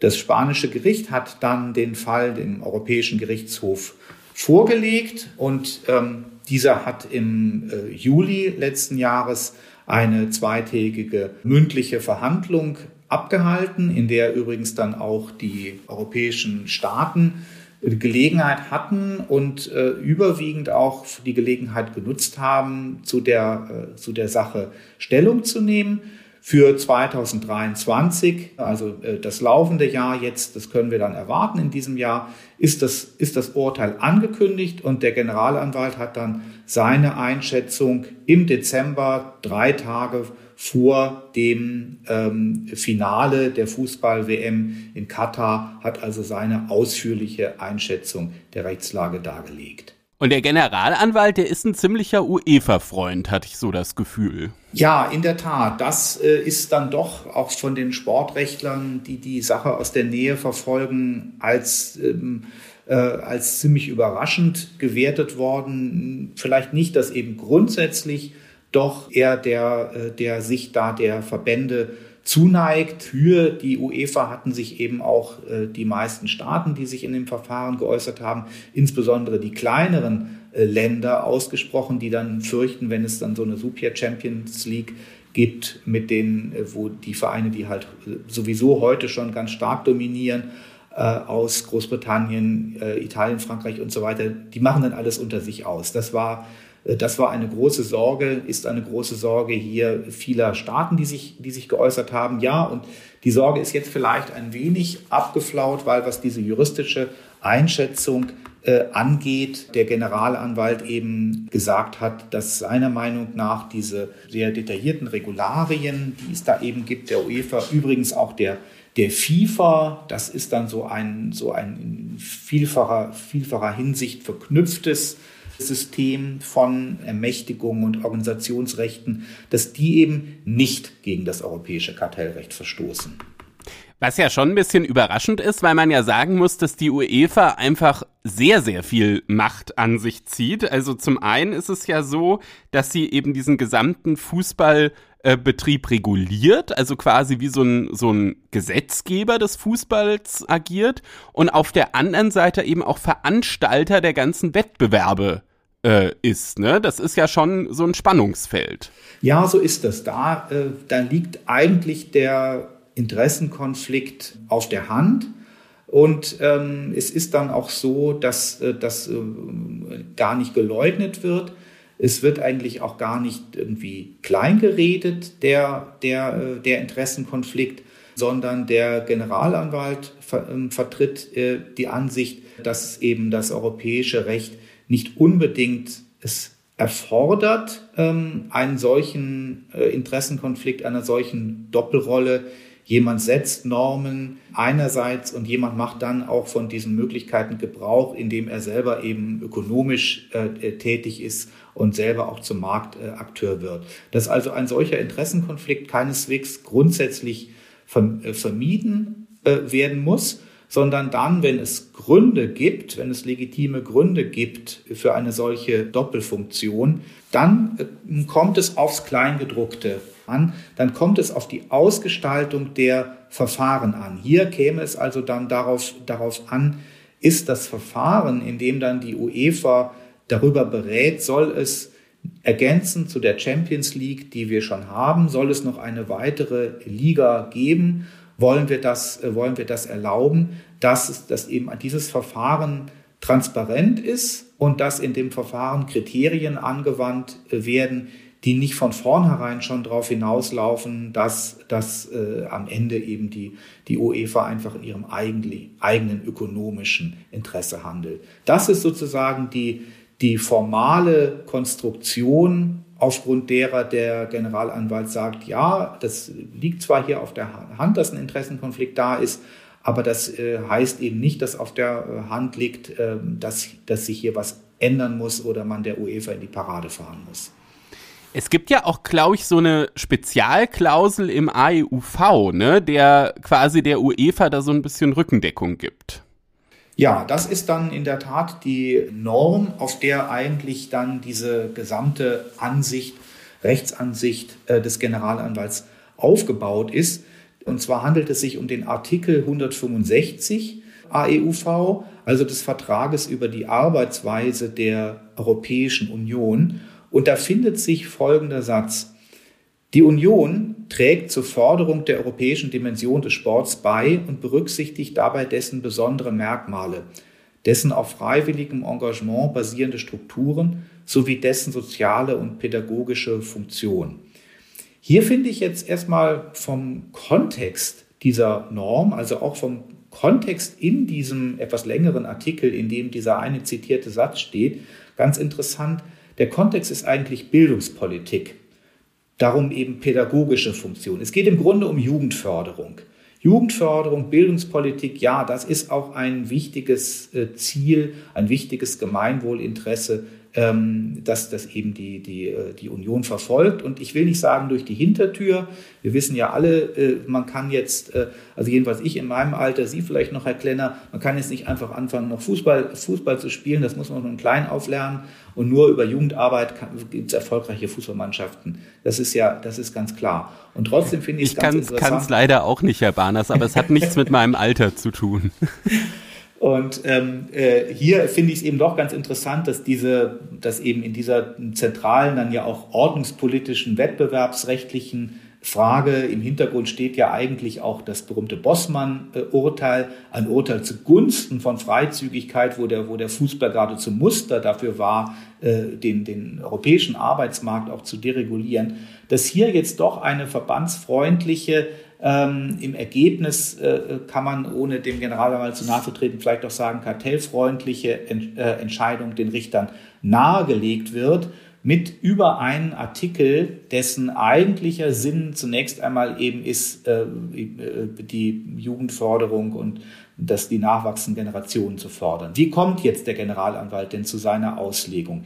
Das spanische Gericht hat dann den Fall dem Europäischen Gerichtshof vorgelegt und ähm, dieser hat im äh, Juli letzten Jahres eine zweitägige mündliche Verhandlung abgehalten, in der übrigens dann auch die europäischen Staaten Gelegenheit hatten und äh, überwiegend auch die Gelegenheit genutzt haben, zu der, äh, zu der Sache Stellung zu nehmen. Für 2023, also äh, das laufende Jahr jetzt, das können wir dann erwarten in diesem Jahr, ist das, ist das Urteil angekündigt und der Generalanwalt hat dann seine Einschätzung im Dezember, drei Tage vor dem ähm, Finale der Fußball-WM in Katar, hat also seine ausführliche Einschätzung der Rechtslage dargelegt. Und der Generalanwalt, der ist ein ziemlicher UEFA-Freund, hatte ich so das Gefühl. Ja, in der Tat. Das äh, ist dann doch auch von den Sportrechtlern, die die Sache aus der Nähe verfolgen, als, ähm, äh, als ziemlich überraschend gewertet worden. Vielleicht nicht, dass eben grundsätzlich doch eher der, äh, der sich da der Verbände zuneigt. Für die UEFA hatten sich eben auch äh, die meisten Staaten, die sich in dem Verfahren geäußert haben, insbesondere die kleineren äh, Länder ausgesprochen, die dann fürchten, wenn es dann so eine Super Champions League gibt, mit denen, äh, wo die Vereine, die halt sowieso heute schon ganz stark dominieren, aus Großbritannien, Italien, Frankreich und so weiter, die machen dann alles unter sich aus. Das war das war eine große Sorge, ist eine große Sorge hier vieler Staaten, die sich, die sich geäußert haben. Ja, und die Sorge ist jetzt vielleicht ein wenig abgeflaut, weil was diese juristische Einschätzung äh, angeht. Der Generalanwalt eben gesagt hat, dass seiner Meinung nach diese sehr detaillierten Regularien, die es da eben gibt, der UEFA, übrigens auch der der FIFA, das ist dann so ein, so ein in vielfacher, vielfacher Hinsicht verknüpftes System von Ermächtigungen und Organisationsrechten, dass die eben nicht gegen das europäische Kartellrecht verstoßen. Was ja schon ein bisschen überraschend ist, weil man ja sagen muss, dass die UEFA einfach sehr, sehr viel Macht an sich zieht. Also zum einen ist es ja so, dass sie eben diesen gesamten Fußballbetrieb reguliert, also quasi wie so ein, so ein Gesetzgeber des Fußballs agiert und auf der anderen Seite eben auch Veranstalter der ganzen Wettbewerbe äh, ist. Ne? Das ist ja schon so ein Spannungsfeld. Ja, so ist das. Da, äh, da liegt eigentlich der Interessenkonflikt auf der Hand. Und ähm, es ist dann auch so, dass äh, das äh, gar nicht geleugnet wird. Es wird eigentlich auch gar nicht irgendwie kleingeredet, der, der, äh, der Interessenkonflikt, sondern der Generalanwalt ver, äh, vertritt äh, die Ansicht, dass eben das europäische Recht nicht unbedingt es erfordert, ähm, einen solchen äh, Interessenkonflikt, einer solchen Doppelrolle Jemand setzt Normen einerseits und jemand macht dann auch von diesen Möglichkeiten Gebrauch, indem er selber eben ökonomisch äh, äh tätig ist und selber auch zum Marktakteur wird. Dass also ein solcher Interessenkonflikt keineswegs grundsätzlich vermieden werden muss, sondern dann, wenn es Gründe gibt, wenn es legitime Gründe gibt für eine solche Doppelfunktion, dann äh, kommt es aufs Kleingedruckte an, dann kommt es auf die Ausgestaltung der Verfahren an. Hier käme es also dann darauf, darauf an, ist das Verfahren, in dem dann die UEFA darüber berät, soll es ergänzend zu der Champions League, die wir schon haben, soll es noch eine weitere Liga geben? Wollen wir das, äh, wollen wir das erlauben, dass, dass eben dieses Verfahren transparent ist und dass in dem Verfahren Kriterien angewandt äh, werden, die nicht von vornherein schon darauf hinauslaufen, dass, dass äh, am Ende eben die, die UEFA einfach in ihrem eigenen, eigenen ökonomischen Interesse handelt. Das ist sozusagen die, die formale Konstruktion, aufgrund derer der Generalanwalt sagt, ja, das liegt zwar hier auf der Hand, dass ein Interessenkonflikt da ist, aber das äh, heißt eben nicht, dass auf der äh, Hand liegt, äh, dass, dass sich hier was ändern muss oder man der UEFA in die Parade fahren muss. Es gibt ja auch, glaube ich, so eine Spezialklausel im AEUV, ne, der quasi der UEFA da so ein bisschen Rückendeckung gibt. Ja, das ist dann in der Tat die Norm, auf der eigentlich dann diese gesamte Ansicht, Rechtsansicht äh, des Generalanwalts aufgebaut ist. Und zwar handelt es sich um den Artikel 165 AEUV, also des Vertrages über die Arbeitsweise der Europäischen Union. Und da findet sich folgender Satz. Die Union trägt zur Forderung der europäischen Dimension des Sports bei und berücksichtigt dabei dessen besondere Merkmale, dessen auf freiwilligem Engagement basierende Strukturen sowie dessen soziale und pädagogische Funktion. Hier finde ich jetzt erstmal vom Kontext dieser Norm, also auch vom Kontext in diesem etwas längeren Artikel, in dem dieser eine zitierte Satz steht, ganz interessant, der Kontext ist eigentlich Bildungspolitik. Darum eben pädagogische Funktion. Es geht im Grunde um Jugendförderung. Jugendförderung, Bildungspolitik, ja, das ist auch ein wichtiges äh, Ziel, ein wichtiges Gemeinwohlinteresse ähm, dass das eben die, die, äh, die Union verfolgt. Und ich will nicht sagen durch die Hintertür. Wir wissen ja alle, äh, man kann jetzt, äh, also jedenfalls ich in meinem Alter, Sie vielleicht noch, Herr Klenner, man kann jetzt nicht einfach anfangen, noch Fußball, Fußball zu spielen. Das muss man von klein auflernen. Und nur über Jugendarbeit gibt es erfolgreiche Fußballmannschaften. Das ist ja, das ist ganz klar. Und trotzdem finde ich es ganz interessant. Ich kann es leider auch nicht, Herr Barners, aber es hat nichts mit meinem Alter zu tun. (laughs) Und ähm, äh, hier finde ich es eben doch ganz interessant, dass diese, dass eben in dieser zentralen, dann ja auch ordnungspolitischen, wettbewerbsrechtlichen Frage im Hintergrund steht ja eigentlich auch das berühmte Bossmann-Urteil, ein Urteil zugunsten von Freizügigkeit, wo der, wo der Fußball gerade zum Muster dafür war, äh, den, den europäischen Arbeitsmarkt auch zu deregulieren, dass hier jetzt doch eine verbandsfreundliche Ähm, Im Ergebnis äh, kann man, ohne dem Generalanwalt zu nahe zu treten, vielleicht auch sagen, kartellfreundliche Ent äh, Entscheidung den Richtern nahegelegt wird mit über einen Artikel, dessen eigentlicher Sinn zunächst einmal eben ist äh, die Jugendförderung und dass die nachwachsenden Generationen zu fordern. Wie kommt jetzt der Generalanwalt denn zu seiner Auslegung?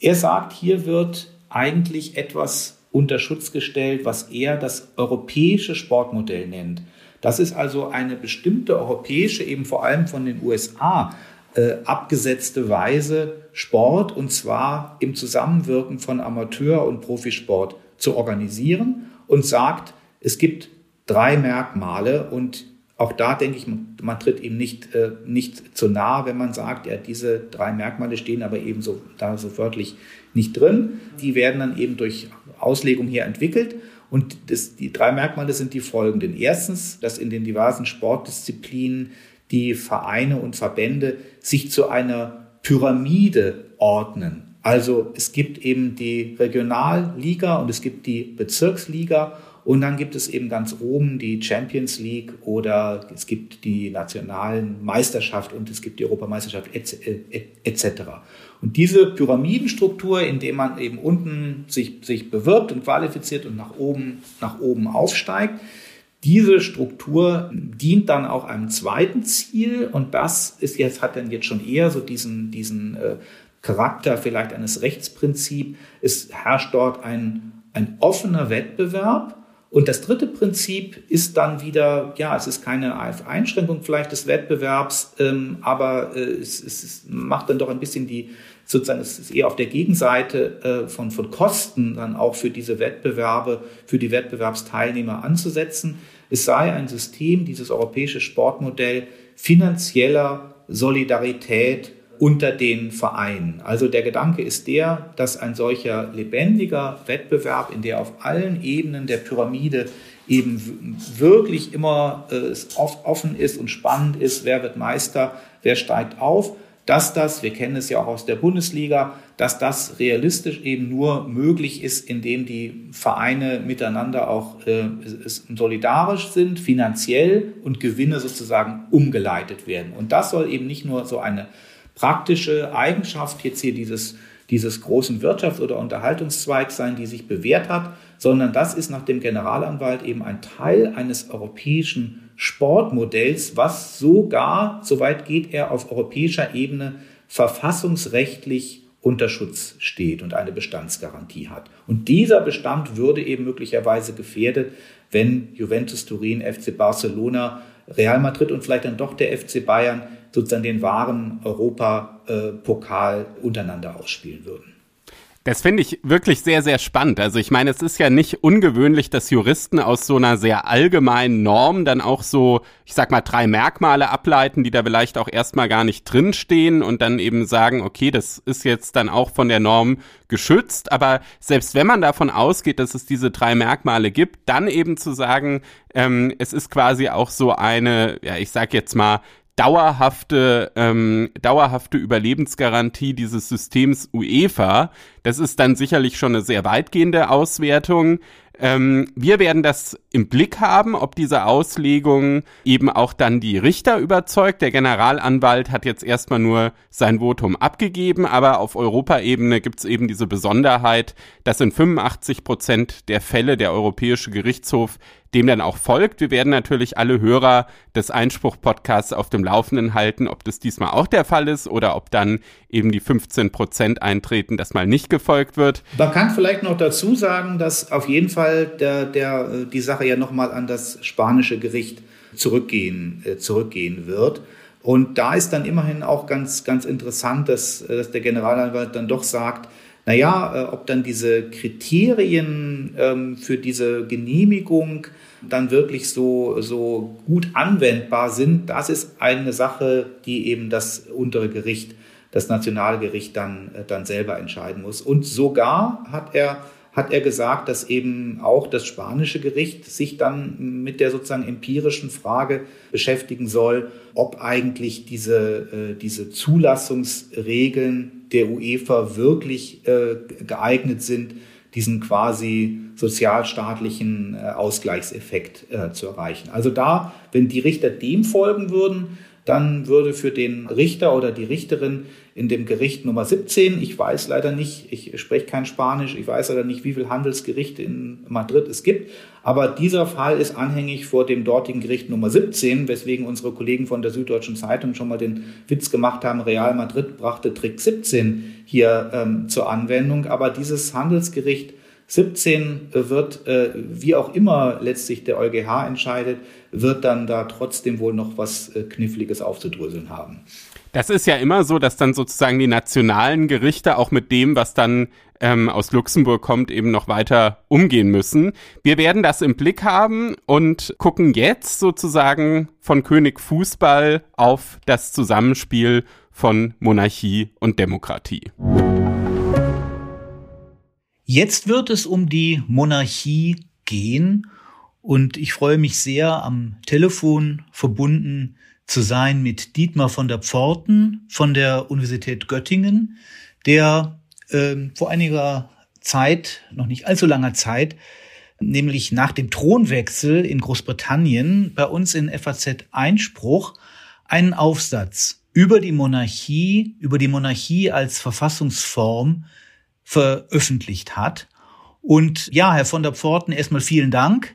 Er sagt, hier wird eigentlich etwas unter Schutz gestellt, was er das europäische Sportmodell nennt. Das ist also eine bestimmte europäische, eben vor allem von den USA äh, abgesetzte Weise, Sport und zwar im Zusammenwirken von Amateur- und Profisport zu organisieren und sagt, es gibt drei Merkmale und auch da denke ich, man tritt ihm nicht, äh, nicht zu nahe, wenn man sagt, ja, diese drei Merkmale stehen aber eben so, da so wörtlich nicht drin. Die werden dann eben durch Auslegung hier entwickelt. Und das, die drei Merkmale sind die folgenden. Erstens, dass in den diversen Sportdisziplinen die Vereine und Verbände sich zu einer Pyramide ordnen. Also es gibt eben die Regionalliga und es gibt die Bezirksliga und dann gibt es eben ganz oben die Champions League oder es gibt die nationalen Meisterschaft und es gibt die Europameisterschaft etc. Und diese Pyramidenstruktur, in der man eben unten sich, sich bewirbt und qualifiziert und nach oben, nach oben aufsteigt, diese Struktur dient dann auch einem zweiten Ziel und das ist jetzt, hat dann jetzt schon eher so diesen, diesen äh, Charakter vielleicht eines Rechtsprinzips. Es herrscht dort ein, ein offener Wettbewerb und das dritte Prinzip ist dann wieder, ja, es ist keine Einschränkung vielleicht des Wettbewerbs, ähm, aber äh, es, es, macht dann doch ein bisschen die, sozusagen, es ist eher auf der Gegenseite äh, von, von Kosten dann auch für diese Wettbewerbe, für die Wettbewerbsteilnehmer anzusetzen. Es sei ein System, dieses europäische Sportmodell finanzieller Solidarität unter den Vereinen. Also der Gedanke ist der, dass ein solcher lebendiger Wettbewerb, in der auf allen Ebenen der Pyramide eben wirklich immer äh, offen ist und spannend ist, wer wird Meister, wer steigt auf, dass das, wir kennen es ja auch aus der Bundesliga, dass das realistisch eben nur möglich ist, indem die Vereine miteinander auch äh, solidarisch sind, finanziell und Gewinne sozusagen umgeleitet werden. Und das soll eben nicht nur so eine praktische Eigenschaft jetzt hier dieses, dieses großen Wirtschafts- oder Unterhaltungszweigs sein, die sich bewährt hat, sondern das ist nach dem Generalanwalt eben ein Teil eines europäischen Sportmodells, was sogar, soweit geht er auf europäischer Ebene, verfassungsrechtlich unter Schutz steht und eine Bestandsgarantie hat. Und dieser Bestand würde eben möglicherweise gefährdet, wenn Juventus Turin, FC Barcelona, Real Madrid und vielleicht dann doch der FC Bayern sozusagen den wahren Europapokal untereinander ausspielen würden. Das finde ich wirklich sehr, sehr spannend. Also ich meine, es ist ja nicht ungewöhnlich, dass Juristen aus so einer sehr allgemeinen Norm dann auch so, ich sag mal, drei Merkmale ableiten, die da vielleicht auch erstmal gar nicht drinstehen und dann eben sagen, okay, das ist jetzt dann auch von der Norm geschützt. Aber selbst wenn man davon ausgeht, dass es diese drei Merkmale gibt, dann eben zu sagen, ähm, es ist quasi auch so eine, ja, ich sag jetzt mal, dauerhafte, ähm, dauerhafte Überlebensgarantie dieses Systems UEFA. Das ist dann sicherlich schon eine sehr weitgehende Auswertung. Ähm, wir werden das im Blick haben, ob diese Auslegung eben auch dann die Richter überzeugt. Der Generalanwalt hat jetzt erstmal nur sein Votum abgegeben, aber auf Europaebene gibt es eben diese Besonderheit, dass in 85 Prozent der Fälle der Europäische Gerichtshof dem dann auch folgt. Wir werden natürlich alle Hörer des Einspruch-Podcasts auf dem Laufenden halten, ob das diesmal auch der Fall ist oder ob dann eben die 15 Prozent eintreten, dass mal nicht gefolgt wird. Man kann vielleicht noch dazu sagen, dass auf jeden Fall der, der, äh, die Sache ja nochmal an das spanische Gericht zurückgehen, äh, zurückgehen wird. Und da ist dann immerhin auch ganz, ganz interessant, dass, äh, dass der Generalanwalt dann doch sagt, naja, äh, ob dann diese Kriterien ähm, für diese Genehmigung dann wirklich so, so gut anwendbar sind, das ist eine Sache, die eben das untere Gericht, das Nationalgericht dann, äh, dann selber entscheiden muss. Und sogar hat er hat er gesagt, dass eben auch das spanische Gericht sich dann mit der sozusagen empirischen Frage beschäftigen soll, ob eigentlich diese, äh, diese Zulassungsregeln der UEFA wirklich äh, geeignet sind, diesen quasi sozialstaatlichen äh, Ausgleichseffekt zu erreichen. Also da, wenn die Richter dem folgen würden, dann würde für den Richter oder die Richterin in dem Gericht Nummer 17, ich weiß leider nicht, ich spreche kein Spanisch, ich weiß leider nicht, wie viele Handelsgerichte in Madrid es gibt, aber dieser Fall ist anhängig vor dem dortigen Gericht Nummer 17, weswegen unsere Kollegen von der Süddeutschen Zeitung schon mal den Witz gemacht haben, Real Madrid brachte Trick 17 hier ähm, zur Anwendung, aber dieses Handelsgericht 17 wird, äh, wie auch immer letztlich der EuGH entscheidet, wird dann da trotzdem wohl noch was äh, Kniffliges aufzudröseln haben. Das ist ja immer so, dass dann sozusagen die nationalen Gerichte auch mit dem, was dann ähm, aus Luxemburg kommt, eben noch weiter umgehen müssen. Wir werden das im Blick haben und gucken jetzt sozusagen von König Fußball auf das Zusammenspiel von Monarchie und Demokratie. Jetzt wird es um die Monarchie gehen und ich freue mich sehr, am Telefon verbunden zu sein mit Dietmar von der Pforten von der Universität Göttingen, der äh, vor einiger Zeit, noch nicht allzu langer Zeit, nämlich nach dem Thronwechsel in Großbritannien bei uns in FAZ Einspruch einen Aufsatz über die Monarchie, über die Monarchie als Verfassungsform veröffentlicht hat. Und ja, Herr von der Pforten, erstmal vielen Dank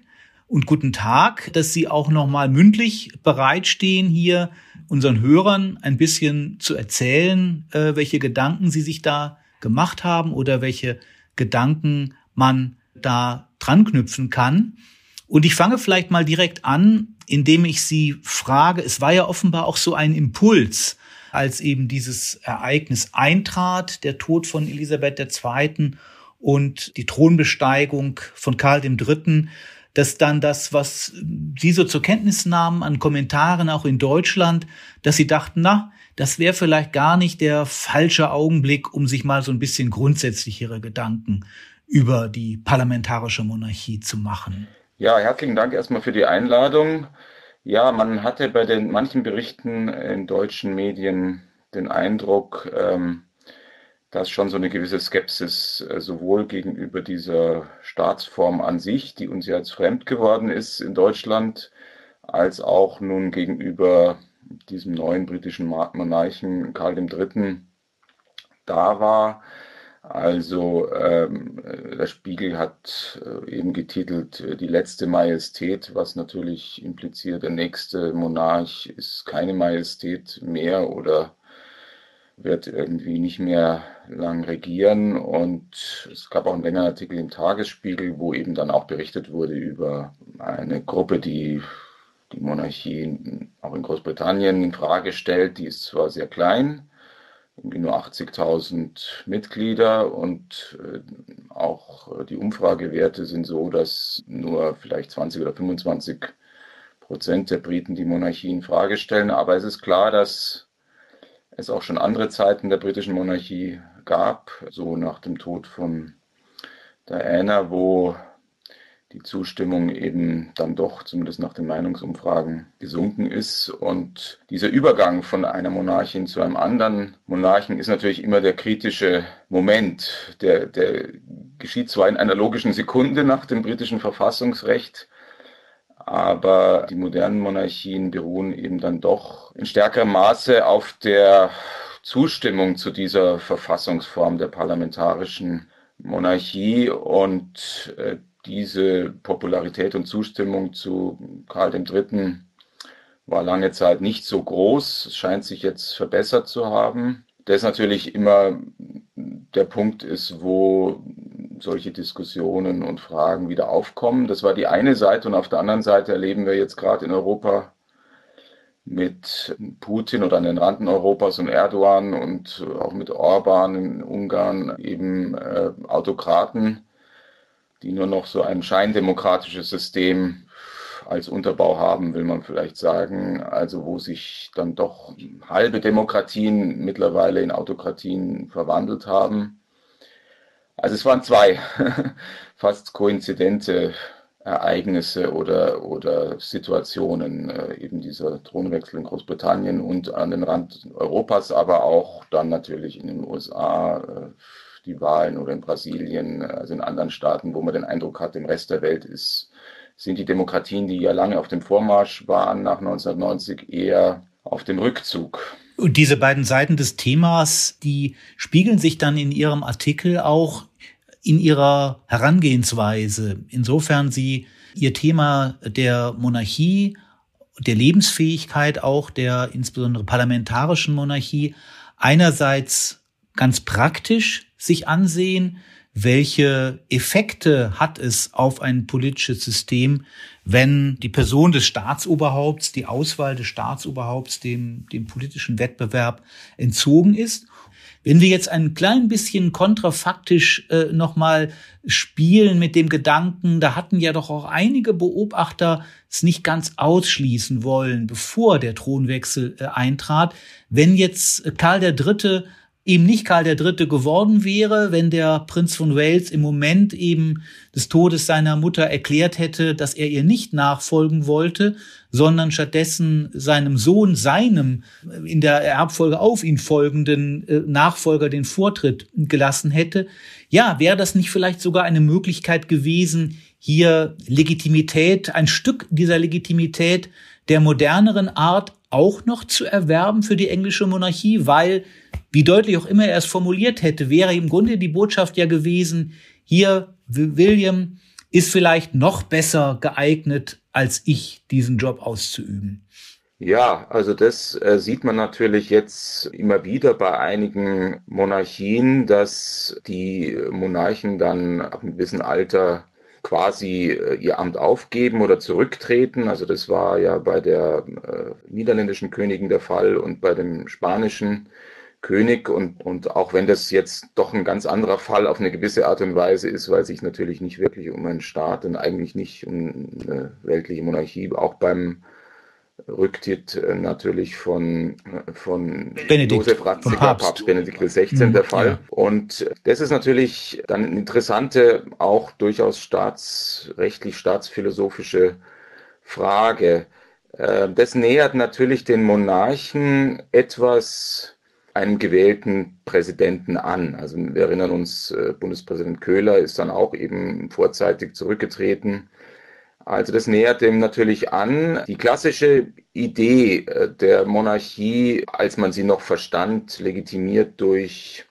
und guten Tag, dass Sie auch nochmal mündlich bereitstehen, hier unseren Hörern ein bisschen zu erzählen, äh, welche Gedanken Sie sich da gemacht haben oder welche Gedanken man da dran knüpfen kann. Und ich fange vielleicht mal direkt an, indem ich Sie frage, es war ja offenbar auch so ein Impuls, als eben dieses Ereignis eintrat, der Tod von Elisabeth II. und die Thronbesteigung von Karl III., dass dann das, was Sie so zur Kenntnis nahmen an Kommentaren auch in Deutschland, dass Sie dachten, na, das wäre vielleicht gar nicht der falsche Augenblick, um sich mal so ein bisschen grundsätzlichere Gedanken über die parlamentarische Monarchie zu machen. Ja, herzlichen Dank erstmal für die Einladung. Ja, man hatte bei den manchen Berichten in deutschen Medien den Eindruck, ähm, dass schon so eine gewisse Skepsis äh, sowohl gegenüber dieser Staatsform an sich, die uns jetzt fremd geworden ist in Deutschland, als auch nun gegenüber diesem neuen britischen Monarchen Karl III. da war. Also ähm, der Spiegel hat äh, eben getitelt äh, die letzte Majestät, was natürlich impliziert, der nächste Monarch ist keine Majestät mehr oder wird irgendwie nicht mehr lang regieren. Und es gab auch einen längeren Artikel im Tagesspiegel, wo eben dann auch berichtet wurde über eine Gruppe, die die Monarchie auch in Großbritannien in Frage stellt. Die ist zwar sehr klein, nur 80.000 Mitglieder und äh, auch die Umfragewerte sind so, dass nur vielleicht 20 oder 25 Prozent der Briten die Monarchie in Frage stellen. Aber es ist klar, dass es auch schon andere Zeiten der britischen Monarchie gab, so nach dem Tod von Diana, wo die Zustimmung eben dann doch, zumindest nach den Meinungsumfragen, gesunken ist. Und dieser Übergang von einer Monarchin zu einem anderen Monarchen ist natürlich immer der kritische Moment. Der, der geschieht zwar in einer logischen Sekunde nach dem britischen Verfassungsrecht, aber die modernen Monarchien beruhen eben dann doch in stärkerem Maße auf der Zustimmung zu dieser Verfassungsform der parlamentarischen Monarchie und äh, diese Popularität und Zustimmung zu Karl III. war lange Zeit nicht so groß. Es scheint sich jetzt verbessert zu haben. Das natürlich immer der Punkt ist, wo solche Diskussionen und Fragen wieder aufkommen. Das war die eine Seite und auf der anderen Seite erleben wir jetzt gerade in Europa mit Putin oder an den Randen Europas und Erdogan und auch mit Orban in Ungarn eben äh, Autokraten, die nur noch so ein scheindemokratisches System als Unterbau haben, will man vielleicht sagen. Also wo sich dann doch halbe Demokratien mittlerweile in Autokratien verwandelt haben. Also es waren zwei (laughs) fast koinzidente Ereignisse oder, oder Situationen, äh, eben dieser Thronwechsel in Großbritannien und an den Rand Europas, aber auch dann natürlich in den USA, äh, die Wahlen oder in Brasilien, also in anderen Staaten, wo man den Eindruck hat, im Rest der Welt ist, sind die Demokratien, die ja lange auf dem Vormarsch waren, nach 1990 eher auf dem Rückzug. Und diese beiden Seiten des Themas, die spiegeln sich dann in Ihrem Artikel auch in Ihrer Herangehensweise, insofern Sie Ihr Thema der Monarchie, der Lebensfähigkeit auch der insbesondere parlamentarischen Monarchie einerseits ganz praktisch sich ansehen, welche Effekte hat es auf ein politisches System, wenn die Person des Staatsoberhaupts, die Auswahl des Staatsoberhaupts dem, dem politischen Wettbewerb entzogen ist. Wenn wir jetzt ein klein bisschen kontrafaktisch äh, nochmal spielen mit dem Gedanken, da hatten ja doch auch einige Beobachter es nicht ganz ausschließen wollen, bevor der Thronwechsel äh, eintrat, wenn jetzt Karl der Dritte eben nicht Karl III. geworden wäre, wenn der Prinz von Wales im Moment eben des Todes seiner Mutter erklärt hätte, dass er ihr nicht nachfolgen wollte, sondern stattdessen seinem Sohn, seinem in der Erbfolge auf ihn folgenden äh, Nachfolger den Vortritt gelassen hätte. Ja, wäre das nicht vielleicht sogar eine Möglichkeit gewesen, hier Legitimität, ein Stück dieser Legitimität der moderneren Art auch noch zu erwerben für die englische Monarchie, weil, wie deutlich auch immer er es formuliert hätte, wäre im Grunde die Botschaft ja gewesen, hier, William ist vielleicht noch besser geeignet, als ich, diesen Job auszuüben. Ja, also das äh, sieht man natürlich jetzt immer wieder bei einigen Monarchien, dass die Monarchen dann ab einem gewissen Alter quasi äh, ihr Amt aufgeben oder zurücktreten. Also das war ja bei der äh, niederländischen Königin der Fall und bei dem spanischen König. Und, und auch wenn das jetzt doch ein ganz anderer Fall auf eine gewisse Art und Weise ist, weil sich natürlich nicht wirklich um einen Staat und eigentlich nicht um eine weltliche Monarchie, auch beim Rücktritt äh, natürlich von, von Benedikt, Josef Ratzinger, Papst. Papst Benedikt XVI. Mhm, der Fall. Ja. Und das ist natürlich dann eine interessante, auch durchaus staatsrechtlich, staatsphilosophische Frage. Äh, das nähert natürlich den Monarchen etwas einem gewählten Präsidenten an. Also wir erinnern uns, äh, Bundespräsident Köhler ist dann auch eben vorzeitig zurückgetreten also das nähert dem natürlich an. Die klassische Idee äh, der Monarchie, als man sie noch verstand, legitimiert durch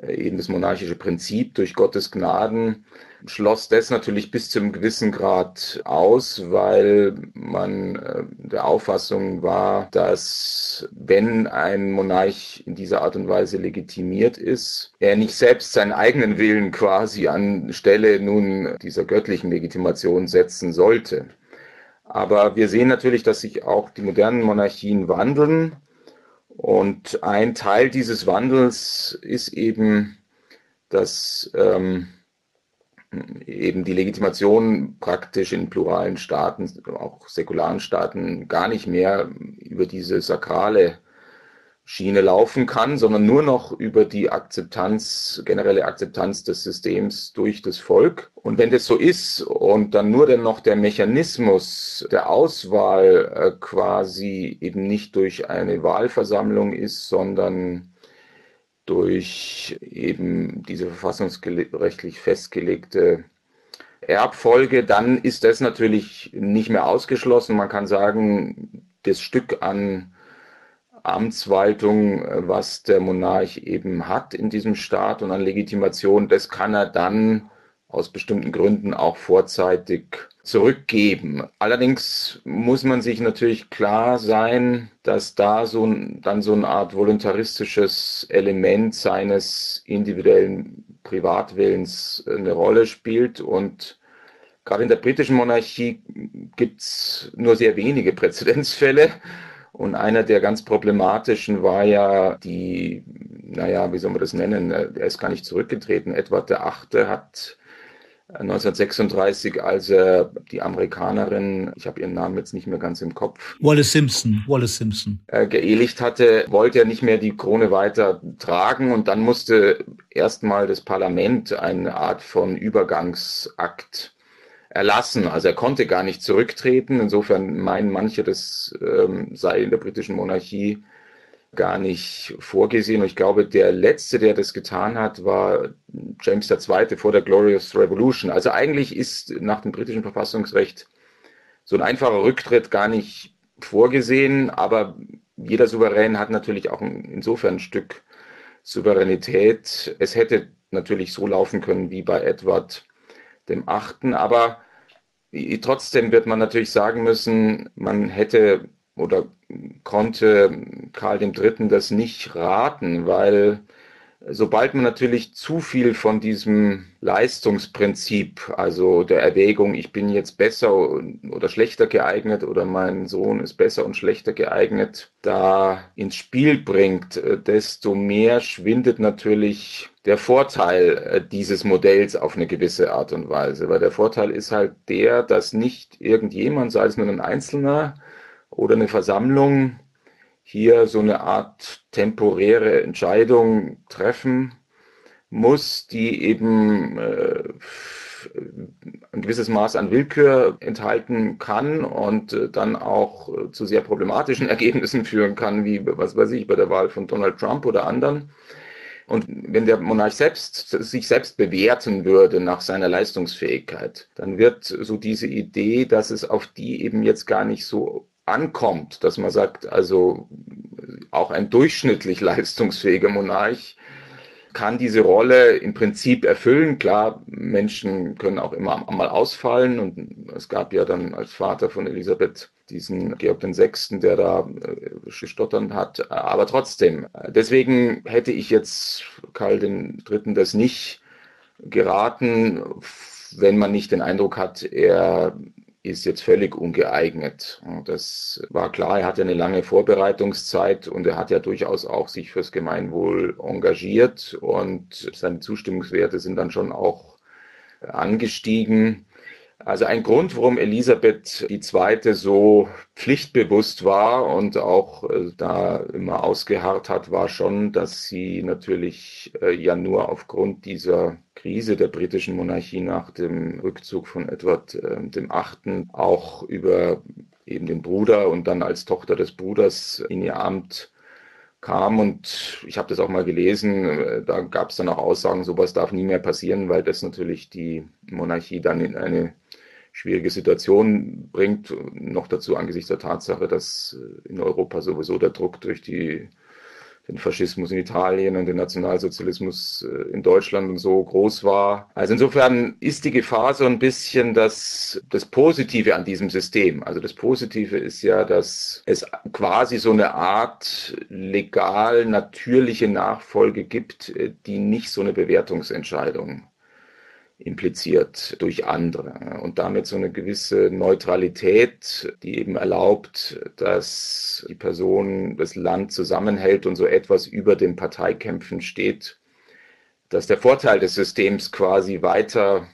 äh, eben das monarchische Prinzip, durch Gottes Gnaden, schloss das natürlich bis zu einem gewissen Grad aus, weil man äh, der Auffassung war, dass wenn ein Monarch in dieser Art und Weise legitimiert ist, er nicht selbst seinen eigenen Willen quasi anstelle nun dieser göttlichen Legitimation setzen sollte. Aber wir sehen natürlich, dass sich auch die modernen Monarchien wandeln. Und ein Teil dieses Wandels ist eben, dass ähm, eben die Legitimation praktisch in pluralen Staaten, auch säkularen Staaten, gar nicht mehr über diese sakrale Schiene laufen kann, sondern nur noch über die Akzeptanz, generelle Akzeptanz des Systems durch das Volk. Und wenn das so ist und dann nur dann noch der Mechanismus der Auswahl äh, quasi eben nicht durch eine Wahlversammlung ist, sondern durch eben diese verfassungsrechtlich festgelegte Erbfolge, dann ist das natürlich nicht mehr ausgeschlossen. Man kann sagen, das Stück an Amtswaltung, was der Monarch eben hat in diesem Staat und an Legitimation, das kann er dann aus bestimmten Gründen auch vorzeitig zurückgeben. Allerdings muss man sich natürlich klar sein, dass da so ein, dann so eine Art voluntaristisches Element seines individuellen Privatwillens eine Rolle spielt und gerade in der britischen Monarchie gibt es nur sehr wenige Präzedenzfälle. Und einer der ganz problematischen war ja die, naja, wie soll man das nennen? Er ist gar nicht zurückgetreten. Edward VIII. hat 1936, als er die Amerikanerin, ich habe ihren Namen jetzt nicht mehr ganz im Kopf, Wallace Simpson, Wallace Simpson, äh, geehelicht hatte, wollte er nicht mehr die Krone weiter tragen und dann musste erstmal das Parlament eine Art von Übergangsakt erlassen. Also er konnte gar nicht zurücktreten. Insofern meinen manche, das ähm, sei in der britischen Monarchie gar nicht vorgesehen. Und ich glaube, der letzte, der das getan hat, war James II. vor der Glorious Revolution. Also eigentlich ist nach dem britischen Verfassungsrecht so ein einfacher Rücktritt gar nicht vorgesehen, aber jeder Souverän hat natürlich auch insofern ein Stück Souveränität. Es hätte natürlich so laufen können wie bei Edward dem Achten, aber trotzdem wird man natürlich sagen müssen, man hätte oder konnte Karl III. das nicht raten, weil sobald man natürlich zu viel von diesem Leistungsprinzip, also der Erwägung, ich bin jetzt besser oder schlechter geeignet oder mein Sohn ist besser und schlechter geeignet, da ins Spiel bringt, desto mehr schwindet natürlich der Vorteil äh, dieses Modells auf eine gewisse Art und Weise. Weil der Vorteil ist halt der, dass nicht irgendjemand, sei es nur ein Einzelner oder eine Versammlung, hier so eine Art temporäre Entscheidung treffen muss, die eben äh, ein gewisses Maß an Willkür enthalten kann und äh, dann auch äh, zu sehr problematischen (laughs) Ergebnissen führen kann, wie, was weiß ich, bei der Wahl von Donald Trump oder anderen. Und wenn der Monarch selbst sich selbst bewerten würde nach seiner Leistungsfähigkeit, dann wird so diese Idee, dass es auf die eben jetzt gar nicht so ankommt, dass man sagt, also auch ein durchschnittlich leistungsfähiger Monarch kann diese Rolle im Prinzip erfüllen. Klar, Menschen können auch immer mal ausfallen und es gab ja dann als Vater von Elisabeth diesen Georg VI., der da äh, stottern hat, aber trotzdem. Deswegen hätte ich jetzt Karl III. das nicht geraten, wenn man nicht den Eindruck hat, er ist jetzt völlig ungeeignet. Das war klar, er hat ja eine lange Vorbereitungszeit und er hat ja durchaus auch sich fürs Gemeinwohl engagiert und seine Zustimmungswerte sind dann schon auch angestiegen. Also ein Grund, warum Elisabeth II. so pflichtbewusst war und auch äh, da immer ausgeharrt hat, war schon, dass sie natürlich äh, ja nur aufgrund dieser Krise der britischen Monarchie nach dem Rückzug von Edward äh, dem Achten auch über eben den Bruder und dann als Tochter des Bruders in ihr Amt kam und ich habe das auch mal gelesen, äh, da gab es dann auch Aussagen, sowas darf nie mehr passieren, weil das natürlich die Monarchie dann in eine schwierige Situation bringt. Noch dazu angesichts der Tatsache, dass äh, in Europa sowieso der Druck durch die, den Faschismus in Italien und den Nationalsozialismus äh, in Deutschland und so groß war. Also insofern ist die Gefahr so ein bisschen das, das Positive an diesem System. Also das Positive ist ja, dass es quasi so eine Art legal natürliche Nachfolge gibt, äh, die nicht so eine Bewertungsentscheidung impliziert durch andere. Und damit so eine gewisse Neutralität, die eben erlaubt, dass die Person das Land zusammenhält und so etwas über den Parteikämpfen steht, dass der Vorteil des Systems quasi weiter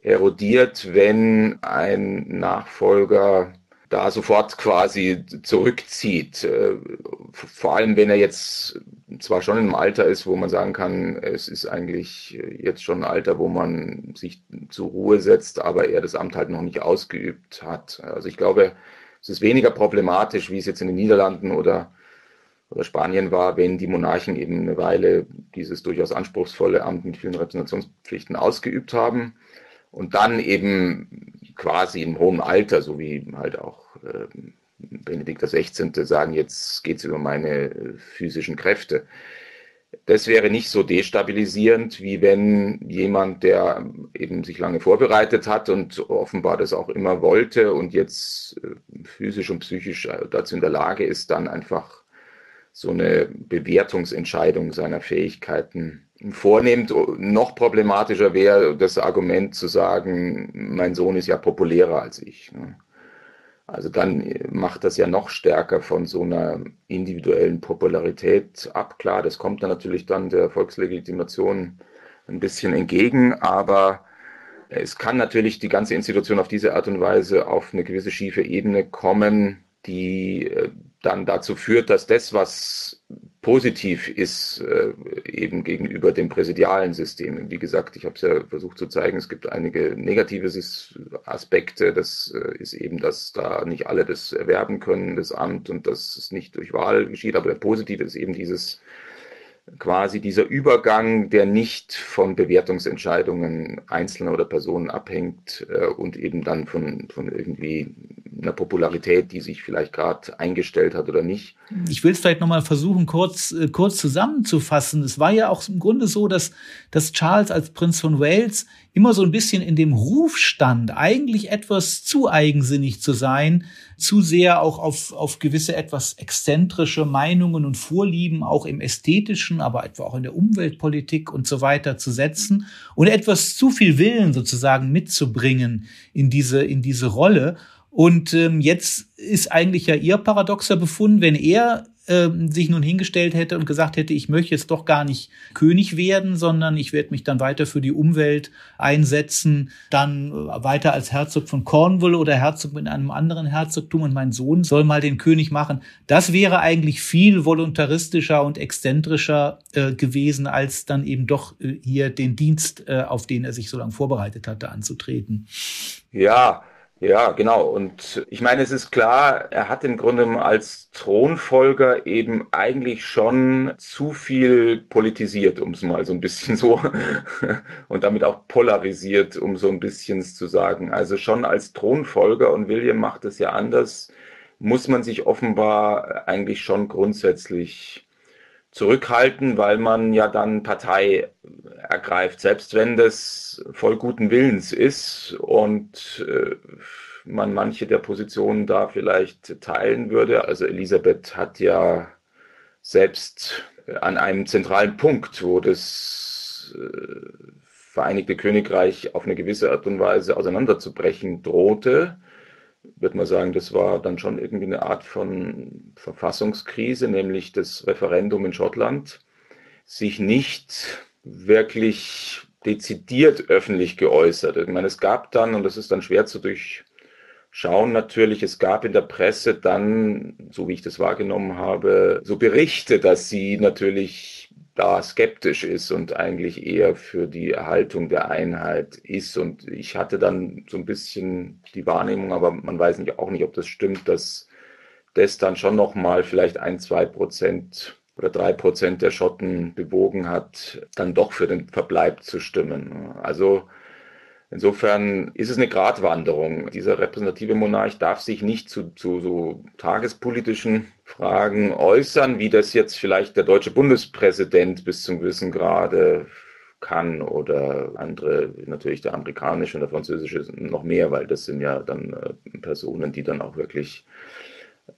erodiert, wenn ein Nachfolger da sofort quasi zurückzieht. Äh, vor allem, wenn er jetzt zwar schon im Alter ist, wo man sagen kann, es ist eigentlich jetzt schon ein Alter, wo man sich zur Ruhe setzt, aber er das Amt halt noch nicht ausgeübt hat. Also ich glaube, es ist weniger problematisch, wie es jetzt in den Niederlanden oder, oder Spanien war, wenn die Monarchen eben eine Weile dieses durchaus anspruchsvolle Amt mit vielen Repräsentationspflichten ausgeübt haben und dann eben quasi im hohen Alter, so wie halt auch äh, Benedikt XVI. sagen, jetzt geht es über meine äh, physischen Kräfte. Das wäre nicht so destabilisierend, wie wenn jemand, der eben sich lange vorbereitet hat und offenbar das auch immer wollte und jetzt äh, physisch und psychisch dazu in der Lage ist, dann einfach so eine Bewertungsentscheidung seiner Fähigkeiten vornimmt. Noch problematischer wäre das Argument zu sagen, mein Sohn ist ja populärer als ich. Ne? Also dann macht das ja noch stärker von so einer individuellen Popularität ab. Klar, das kommt dann natürlich dann der Volkslegitimation ein bisschen entgegen, aber es kann natürlich die ganze Institution auf diese Art und Weise auf eine gewisse schiefe Ebene kommen, die äh, dann dazu führt, dass das, was positiv ist, äh, eben gegenüber dem präsidialen System. Wie gesagt, ich habe es ja versucht zu zeigen, es gibt einige negative Aspekte. Das äh, ist eben, dass da nicht alle das erwerben können, das Amt, und dass es nicht durch Wahl geschieht. Aber der positive ist eben dieses quasi dieser Übergang, der nicht von Bewertungsentscheidungen einzelner oder Personen abhängt äh, und eben dann von, von irgendwie einer Popularität, die sich vielleicht gerade eingestellt hat oder nicht. Ich will es vielleicht nochmal versuchen, kurz, äh, kurz zusammenzufassen. Es war ja auch im Grunde so, dass, dass Charles als Prinz von Wales immer so ein bisschen in dem Ruf stand, eigentlich etwas zu eigensinnig zu sein, zu sehr auch auf, auf gewisse etwas exzentrische Meinungen und Vorlieben auch im ästhetischen, aber etwa auch in der Umweltpolitik und so weiter zu setzen und etwas zu viel Willen sozusagen mitzubringen in diese, in diese Rolle. Und ähm, jetzt ist eigentlich ja ihr paradoxer Befund, wenn er ähm, sich nun hingestellt hätte und gesagt hätte, ich möchte jetzt doch gar nicht König werden, sondern ich werde mich dann weiter für die Umwelt einsetzen, dann äh, weiter als Herzog von Cornwall oder Herzog in einem anderen Herzogtum und mein Sohn soll mal den König machen. Das wäre eigentlich viel voluntaristischer und exzentrischer äh, gewesen, als dann eben doch äh, hier den Dienst, äh, auf den er sich so lange vorbereitet hatte, anzutreten. Ja, ja, genau. Und ich meine, es ist klar, er hat im Grunde als Thronfolger eben eigentlich schon zu viel politisiert, um es mal so ein bisschen so (laughs) und damit auch polarisiert, um so ein bisschen zu sagen. Also schon als Thronfolger und William macht es ja anders, muss man sich offenbar eigentlich schon grundsätzlich zurückhalten, weil man ja dann Partei ergreift, selbst wenn das voll guten Willens ist und äh, man manche der Positionen da vielleicht teilen würde. Also Elisabeth hat ja selbst an einem zentralen Punkt, wo das äh, Vereinigte Königreich auf eine gewisse Art und Weise auseinanderzubrechen drohte, würde man sagen, das war dann schon irgendwie eine Art von Verfassungskrise, nämlich das Referendum in Schottland, sich nicht wirklich dezidiert öffentlich geäußert. Ich meine, es gab dann, und das ist dann schwer zu durchschauen natürlich, es gab in der Presse dann, so wie ich das wahrgenommen habe, so Berichte, dass sie natürlich da skeptisch ist und eigentlich eher für die Erhaltung der Einheit ist. Und ich hatte dann so ein bisschen die Wahrnehmung, aber man weiß nicht, auch nicht, ob das stimmt, dass das dann schon nochmal vielleicht ein, zwei Prozent oder drei Prozent der Schotten bewogen hat, dann doch für den Verbleib zu stimmen. Also Insofern ist es eine Gratwanderung. Dieser repräsentative Monarch darf sich nicht zu, zu so tagespolitischen Fragen äußern, wie das jetzt vielleicht der deutsche Bundespräsident bis zum gewissen Grade kann oder andere, natürlich der amerikanische und der französische noch mehr, weil das sind ja dann äh, Personen, die dann auch wirklich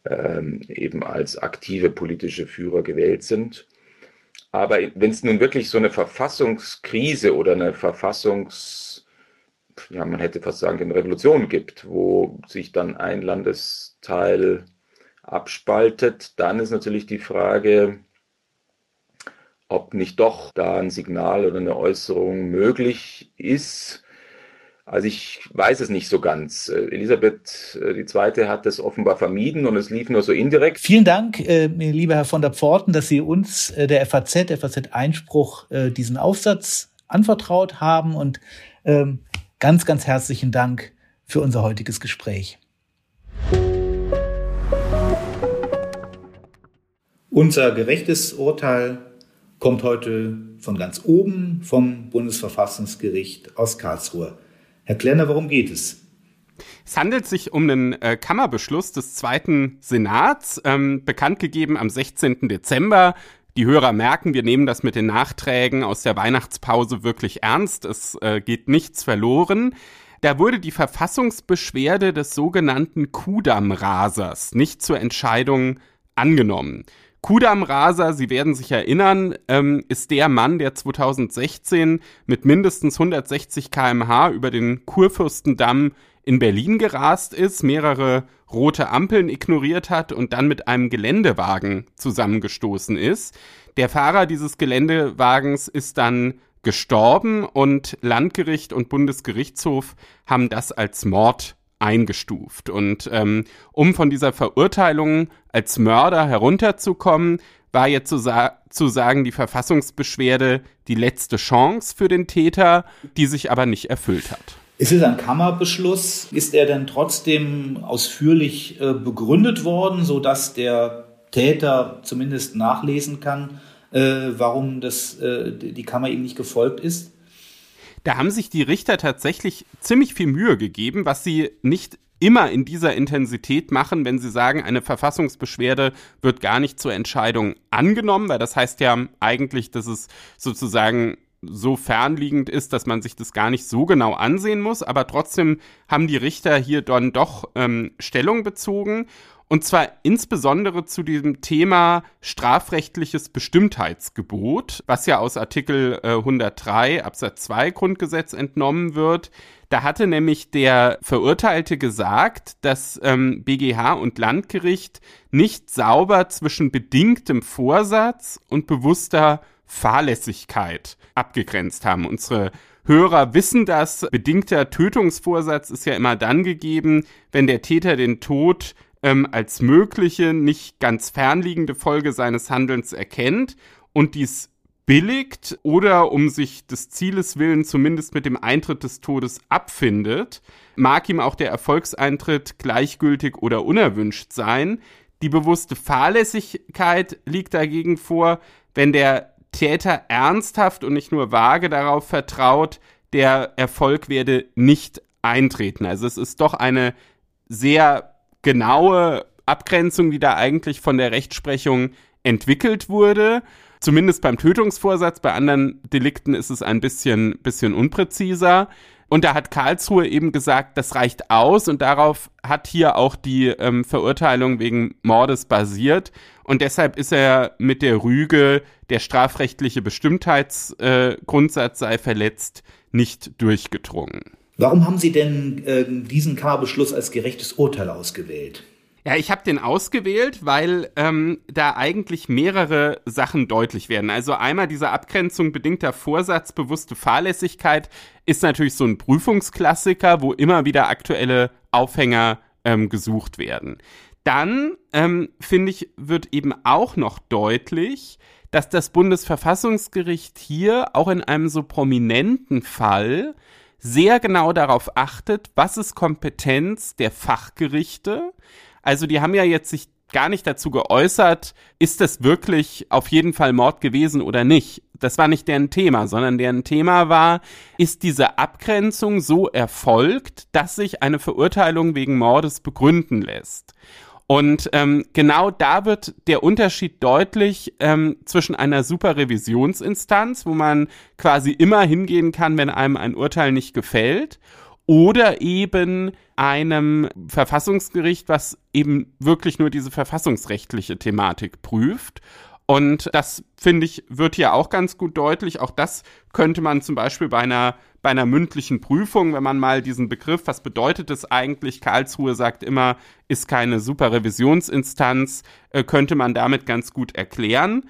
ähm, eben als aktive politische Führer gewählt sind. Aber wenn es nun wirklich so eine Verfassungskrise oder eine Verfassungs ja, man hätte fast sagen eine Revolution gibt, wo sich dann ein Landesteil abspaltet, dann ist natürlich die Frage, ob nicht doch da ein Signal oder eine Äußerung möglich ist. Also ich weiß es nicht so ganz. Äh, Elisabeth II. Äh, hat das offenbar vermieden und es lief nur so indirekt. Vielen Dank, äh, lieber Herr von der Pforten, dass Sie uns, der FAZ, FAZ Einspruch, diesen Aufsatz anvertraut haben und ähm, Ganz, ganz herzlichen Dank für unser heutiges Gespräch. Unser gerechtes Urteil kommt heute von ganz oben vom Bundesverfassungsgericht aus Karlsruhe. Herr Klenner, worum geht es? Es handelt sich um einen äh, Kammerbeschluss des Zweiten Senats, ähm, bekannt gegeben am 16. Dezember die Hörer merken, wir nehmen das mit den Nachträgen aus der Weihnachtspause wirklich ernst. Es äh, geht nichts verloren. Da wurde die Verfassungsbeschwerde des sogenannten Kudam-Rasers nicht zur Entscheidung angenommen. Kudam Raser, Sie werden sich erinnern, ähm, ist der Mann, der 2016 mit mindestens 160 kmh über den Kurfürstendamm in Berlin gerast ist, mehrere rote Ampeln ignoriert hat und dann mit einem Geländewagen zusammengestoßen ist. Der Fahrer dieses Geländewagens ist dann gestorben und Landgericht und Bundesgerichtshof haben das als Mord eingestuft. Und ähm, um von dieser Verurteilung als Mörder herunterzukommen, war jetzt zu, sa zu sagen, die Verfassungsbeschwerde die letzte Chance für den Täter, die sich aber nicht erfüllt hat. Ist es ein Kammerbeschluss? Ist er denn trotzdem ausführlich äh, begründet worden, sodass der Täter zumindest nachlesen kann, äh, warum das, äh, die Kammer ihm nicht gefolgt ist? Da haben sich die Richter tatsächlich ziemlich viel Mühe gegeben, was sie nicht immer in dieser Intensität machen, wenn sie sagen, eine Verfassungsbeschwerde wird gar nicht zur Entscheidung angenommen, weil das heißt ja eigentlich, dass es sozusagen so fernliegend ist, dass man sich das gar nicht so genau ansehen muss, aber trotzdem haben die Richter hier dann doch ähm, Stellung bezogen und zwar insbesondere zu diesem Thema strafrechtliches Bestimmtheitsgebot, was ja aus Artikel äh, 103 Absatz 2 Grundgesetz entnommen wird. Da hatte nämlich der Verurteilte gesagt, dass ähm, BGH und Landgericht nicht sauber zwischen bedingtem Vorsatz und bewusster Fahrlässigkeit abgegrenzt haben. Unsere Hörer wissen das. Bedingter Tötungsvorsatz ist ja immer dann gegeben, wenn der Täter den Tod ähm, als mögliche, nicht ganz fernliegende Folge seines Handelns erkennt und dies billigt oder um sich des Zieles willen zumindest mit dem Eintritt des Todes abfindet, mag ihm auch der Erfolgseintritt gleichgültig oder unerwünscht sein. Die bewusste Fahrlässigkeit liegt dagegen vor, wenn der Täter ernsthaft und nicht nur vage darauf vertraut, der Erfolg werde nicht eintreten. Also es ist doch eine sehr genaue Abgrenzung, die da eigentlich von der Rechtsprechung entwickelt wurde. Zumindest beim Tötungsvorsatz, bei anderen Delikten ist es ein bisschen, bisschen unpräziser. Und da hat Karlsruhe eben gesagt, das reicht aus und darauf hat hier auch die ähm, Verurteilung wegen Mordes basiert. Und deshalb ist er mit der Rüge, der strafrechtliche Bestimmtheitsgrundsatz äh, sei verletzt, nicht durchgedrungen. Warum haben Sie denn äh, diesen Kammerbeschluss als gerechtes Urteil ausgewählt? Ja, ich habe den ausgewählt, weil ähm, da eigentlich mehrere Sachen deutlich werden. Also einmal diese Abgrenzung bedingter Vorsatz, bewusste Fahrlässigkeit ist natürlich so ein Prüfungsklassiker, wo immer wieder aktuelle Aufhänger ähm, gesucht werden. Dann ähm, finde ich, wird eben auch noch deutlich, dass das Bundesverfassungsgericht hier auch in einem so prominenten Fall sehr genau darauf achtet, was ist Kompetenz der Fachgerichte. Also die haben ja jetzt sich gar nicht dazu geäußert, ist das wirklich auf jeden Fall Mord gewesen oder nicht. Das war nicht deren Thema, sondern deren Thema war, ist diese Abgrenzung so erfolgt, dass sich eine Verurteilung wegen Mordes begründen lässt. Und ähm, genau da wird der Unterschied deutlich ähm, zwischen einer Superrevisionsinstanz, wo man quasi immer hingehen kann, wenn einem ein Urteil nicht gefällt, oder eben einem Verfassungsgericht, was eben wirklich nur diese verfassungsrechtliche Thematik prüft. Und das, finde ich, wird hier auch ganz gut deutlich. Auch das könnte man zum Beispiel bei einer bei einer mündlichen Prüfung, wenn man mal diesen Begriff, was bedeutet es eigentlich? Karlsruhe sagt immer, ist keine Superrevisionsinstanz, äh, könnte man damit ganz gut erklären.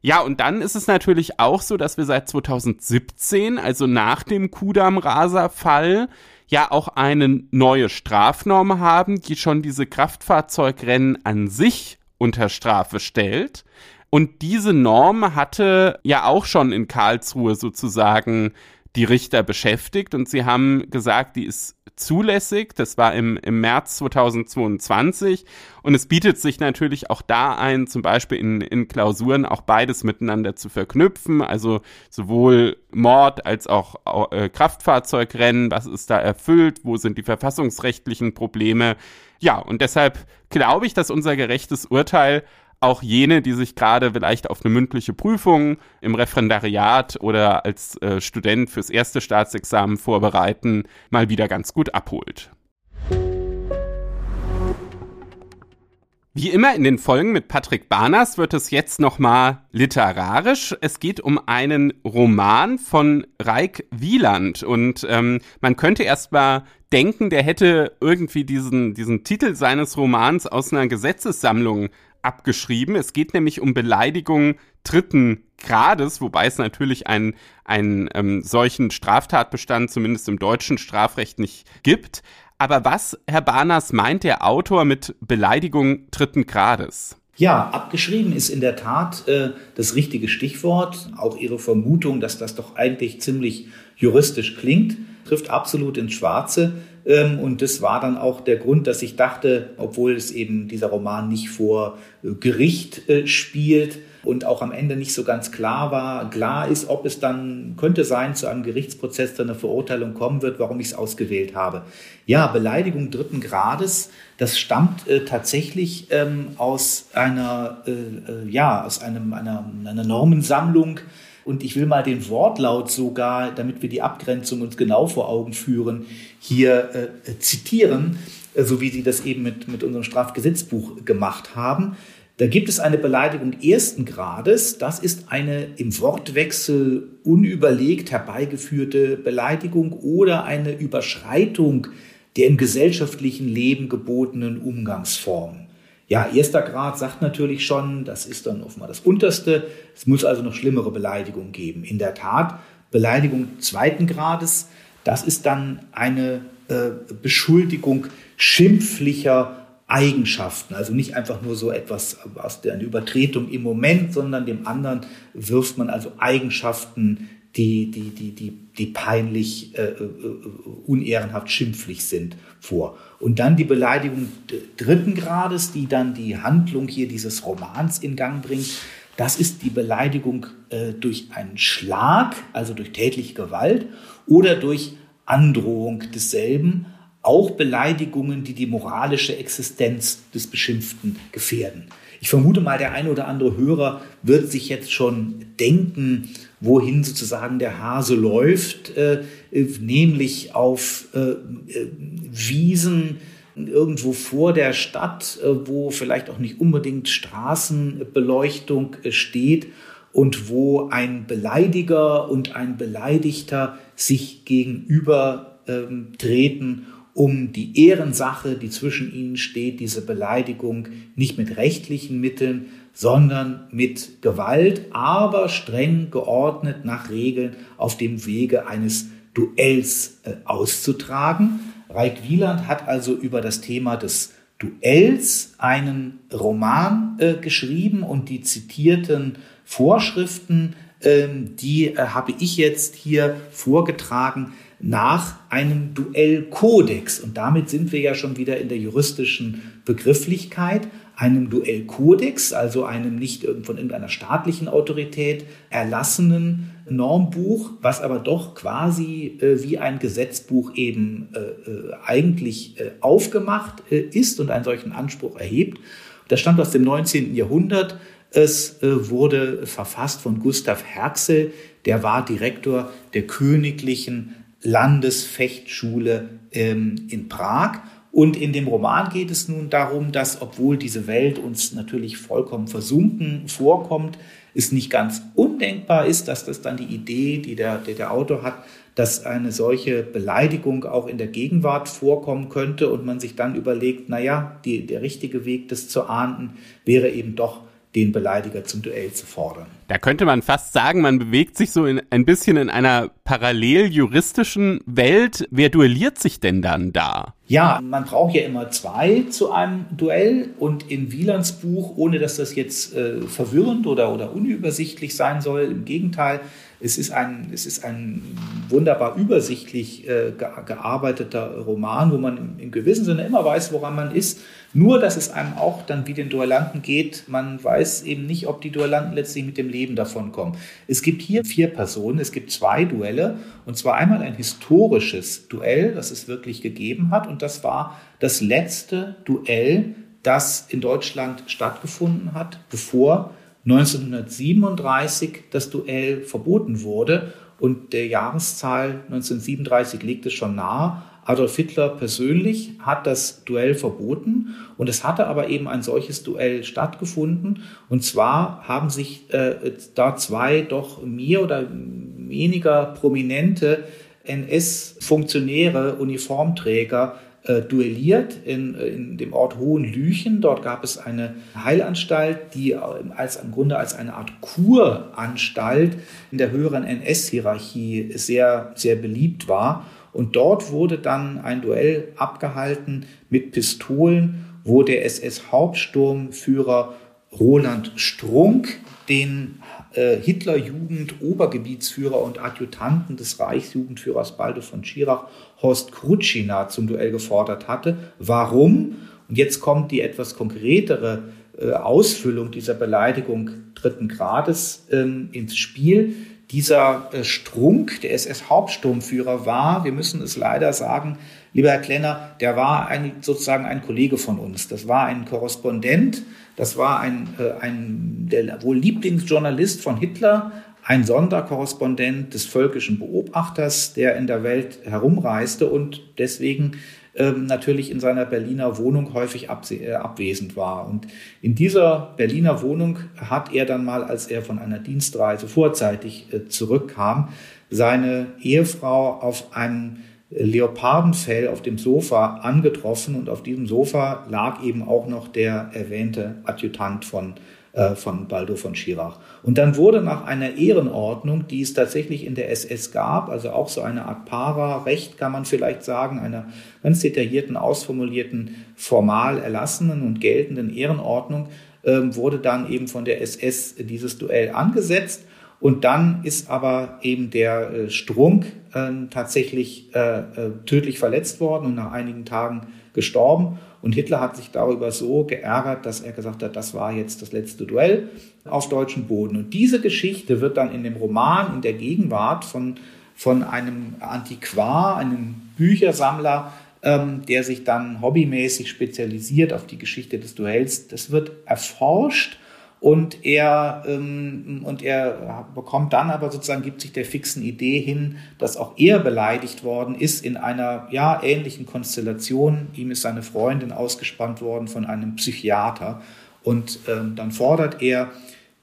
Ja, und dann ist es natürlich auch so, dass wir seit 2017, also nach dem Kudam-Rasa-Fall, ja auch eine neue Strafnorm haben, die schon diese Kraftfahrzeugrennen an sich unter Strafe stellt. Und diese Norm hatte ja auch schon in Karlsruhe sozusagen die Richter beschäftigt. Und sie haben gesagt, die ist zulässig. Das war im, im März 2022 und es bietet sich natürlich auch da ein, zum Beispiel in, in Klausuren auch beides miteinander zu verknüpfen, also sowohl Mord als auch äh, Kraftfahrzeugrennen, was ist da erfüllt, wo sind die verfassungsrechtlichen Probleme. Ja, und deshalb glaube ich, dass unser gerechtes Urteil auch jene, die sich gerade vielleicht auf eine mündliche Prüfung im Referendariat oder als äh, Student fürs erste Staatsexamen vorbereiten, mal wieder ganz gut abholt. Wie immer in den Folgen mit Patrick Barners wird es jetzt nochmal literarisch. Es geht um einen Roman von Reik Wieland und ähm, man könnte erstmal denken, der hätte irgendwie diesen, diesen Titel seines Romans aus einer Gesetzessammlung abgeschrieben. Es geht nämlich um Beleidigung dritten Grades, wobei es natürlich einen, einen ähm, solchen Straftatbestand zumindest im deutschen Strafrecht nicht gibt. Aber was, Herr Barners, meint der Autor mit Beleidigung dritten Grades? Ja, abgeschrieben ist in der Tat äh, das richtige Stichwort. Auch Ihre Vermutung, dass das doch eigentlich ziemlich juristisch klingt, trifft absolut ins Schwarze. Ähm, und das war dann auch der Grund, dass ich dachte, obwohl es eben dieser Roman nicht vor äh, Gericht äh, spielt, und auch am Ende nicht so ganz klar war, klar ist, ob es dann, könnte sein, zu einem Gerichtsprozess dann eine Verurteilung kommen wird, warum ich es ausgewählt habe. Ja, Beleidigung dritten Grades, das stammt äh, tatsächlich ähm, aus einer, ja, aus einem, einer, einer Normensammlung, und ich will mal den Wortlaut sogar, damit wir die Abgrenzung uns genau vor Augen führen, hier äh, zitieren, äh, so wie Sie das eben mit, mit unserem Strafgesetzbuch gemacht haben. Da gibt es eine Beleidigung ersten Grades. Das ist eine im Wortwechsel unüberlegt herbeigeführte Beleidigung oder eine Überschreitung der im gesellschaftlichen Leben gebotenen Umgangsformen. Ja, erster Grad sagt natürlich schon, das ist dann offenbar das unterste. Es muss also noch schlimmere Beleidigungen geben. In der Tat, Beleidigung zweiten Grades, das ist dann eine äh, Beschuldigung schimpflicher Eigenschaften. Also nicht einfach nur so etwas aus der Übertretung im Moment, sondern dem anderen wirft man also Eigenschaften, die, die, die, die, die peinlich, äh, äh, unehrenhaft schimpflich sind, vor. Und dann die Beleidigung dritten Grades, die dann die Handlung hier dieses Romans in Gang bringt. Das ist die Beleidigung äh, durch einen Schlag, also durch tätliche Gewalt oder durch Androhung desselben, auch Beleidigungen, die die moralische Existenz des Beschimpften gefährden. Ich vermute mal, der eine oder andere Hörer wird sich jetzt schon denken, wohin sozusagen der Hase läuft, äh, nämlich auf äh, äh, Wiesen irgendwo vor der Stadt, äh, wo vielleicht auch nicht unbedingt Straßenbeleuchtung äh, steht und wo ein Beleidiger und ein Beleidigter sich gegenüber ähm, treten um die Ehrensache, die zwischen ihnen steht, diese Beleidigung nicht mit rechtlichen Mitteln, sondern mit Gewalt, aber streng geordnet nach Regeln auf dem Wege eines Duells äh, auszutragen. Reik Wieland hat also über das Thema des Duells einen Roman äh, geschrieben und die zitierten Vorschriften, äh, die äh, habe ich jetzt hier vorgetragen nach einem Duellkodex. Und damit sind wir ja schon wieder in der juristischen Begrifflichkeit, einem Duellkodex, also einem nicht von irgendeiner staatlichen Autorität erlassenen Normbuch, was aber doch quasi äh, wie ein Gesetzbuch eben äh, äh eigentlich äh, aufgemacht äh, ist und einen solchen Anspruch erhebt. Das stammt aus dem 19. Jahrhundert. Es äh, wurde verfasst von Gustav Herxel, der war Direktor der Königlichen Landesfechtschule ähm, in Prag. Und in dem Roman geht es nun darum, dass, obwohl diese Welt uns natürlich vollkommen versunken vorkommt, es nicht ganz undenkbar ist, dass das dann die Idee, die der, die der Autor hat, dass eine solche Beleidigung auch in der Gegenwart vorkommen könnte und man sich dann überlegt, naja, die, der richtige Weg, das zu ahnden, wäre eben doch den Beleidiger zum Duell zu fordern. Da könnte man fast sagen, man bewegt sich so in, ein bisschen in einer parallel juristischen Welt. Wer duelliert sich denn dann da? Ja, man braucht ja immer zwei zu einem Duell und in Wielands Buch, ohne dass das jetzt äh, verwirrend oder, oder unübersichtlich sein soll, im Gegenteil, es ist ein, es ist ein wunderbar übersichtlich äh, gearbeiteter Roman, wo man im, gewissen Sinne immer weiß, woran man ist. Nur, dass es einem auch dann wie den Duellanten geht. Man weiß eben nicht, ob die Duellanten letztlich mit dem Leben davonkommen. Es gibt hier vier Personen. Es gibt zwei Duelle. Und zwar einmal ein historisches Duell, das es wirklich gegeben hat. Und das war das letzte Duell, das in Deutschland stattgefunden hat, bevor 1937 das Duell verboten wurde und der Jahreszahl 1937 liegt es schon nahe. Adolf Hitler persönlich hat das Duell verboten und es hatte aber eben ein solches Duell stattgefunden. Und zwar haben sich äh, da zwei doch mehr oder weniger prominente NS-Funktionäre, Uniformträger äh, duelliert in, in dem Ort Hohenlüchen. Dort gab es eine Heilanstalt, die als im Grunde als eine Art Kuranstalt in der höheren NS-Hierarchie sehr, sehr beliebt war. Und dort wurde dann ein Duell abgehalten mit Pistolen, wo der SS-Hauptsturmführer Roland Strunk den äh, Hitlerjugend-Obergebietsführer und Adjutanten des Reichsjugendführers Baldo von Schirach, Horst Krutschina, zum Duell gefordert hatte. Warum? Und jetzt kommt die etwas konkretere äh, Ausfüllung dieser Beleidigung dritten Grades ähm, ins Spiel. Dieser äh, Strunk, der SS-Hauptsturmführer, war, wir müssen es leider sagen, lieber Herr Klenner, der war ein, sozusagen ein Kollege von uns. Das war ein Korrespondent, das war ein, äh, ein der wohl Lieblingsjournalist von Hitler, ein Sonderkorrespondent des völkischen Beobachters, der in der Welt herumreiste und deswegen ähm, natürlich in seiner Berliner Wohnung häufig äh, abwesend war. Und in dieser Berliner Wohnung hat er dann mal, als er von einer Dienstreise vorzeitig äh, zurückkam, seine Ehefrau auf einem Leopardenfell auf dem Sofa angetroffen und auf diesem Sofa lag eben auch noch der erwähnte Adjutant von äh, von Baldo von Schirach. Und dann wurde nach einer Ehrenordnung, die es tatsächlich in der SS gab, also auch so eine Art Para-Recht, kann man vielleicht sagen, einer ganz detaillierten, ausformulierten, formal erlassenen und geltenden Ehrenordnung, ähm, wurde dann eben von der SS dieses Duell angesetzt. Und dann ist aber eben der äh, Strunk äh, tatsächlich äh, äh, tödlich verletzt worden und nach einigen Tagen gestorben. Und Hitler hat sich darüber so geärgert, dass er gesagt hat, das war jetzt das letzte Duell auf deutschem Boden. Und diese Geschichte wird dann in dem Roman in der Gegenwart von, von einem Antiquar, einem Büchersammler, ähm, der sich dann hobbymäßig spezialisiert auf die Geschichte des Duells, das wird erforscht und er, ähm, und er bekommt dann aber sozusagen, gibt sich der fixen Idee hin, dass auch er beleidigt worden ist in einer ja, ähnlichen Konstellation. Ihm ist seine Freundin ausgespannt worden von einem Psychiater. Und ähm, dann fordert er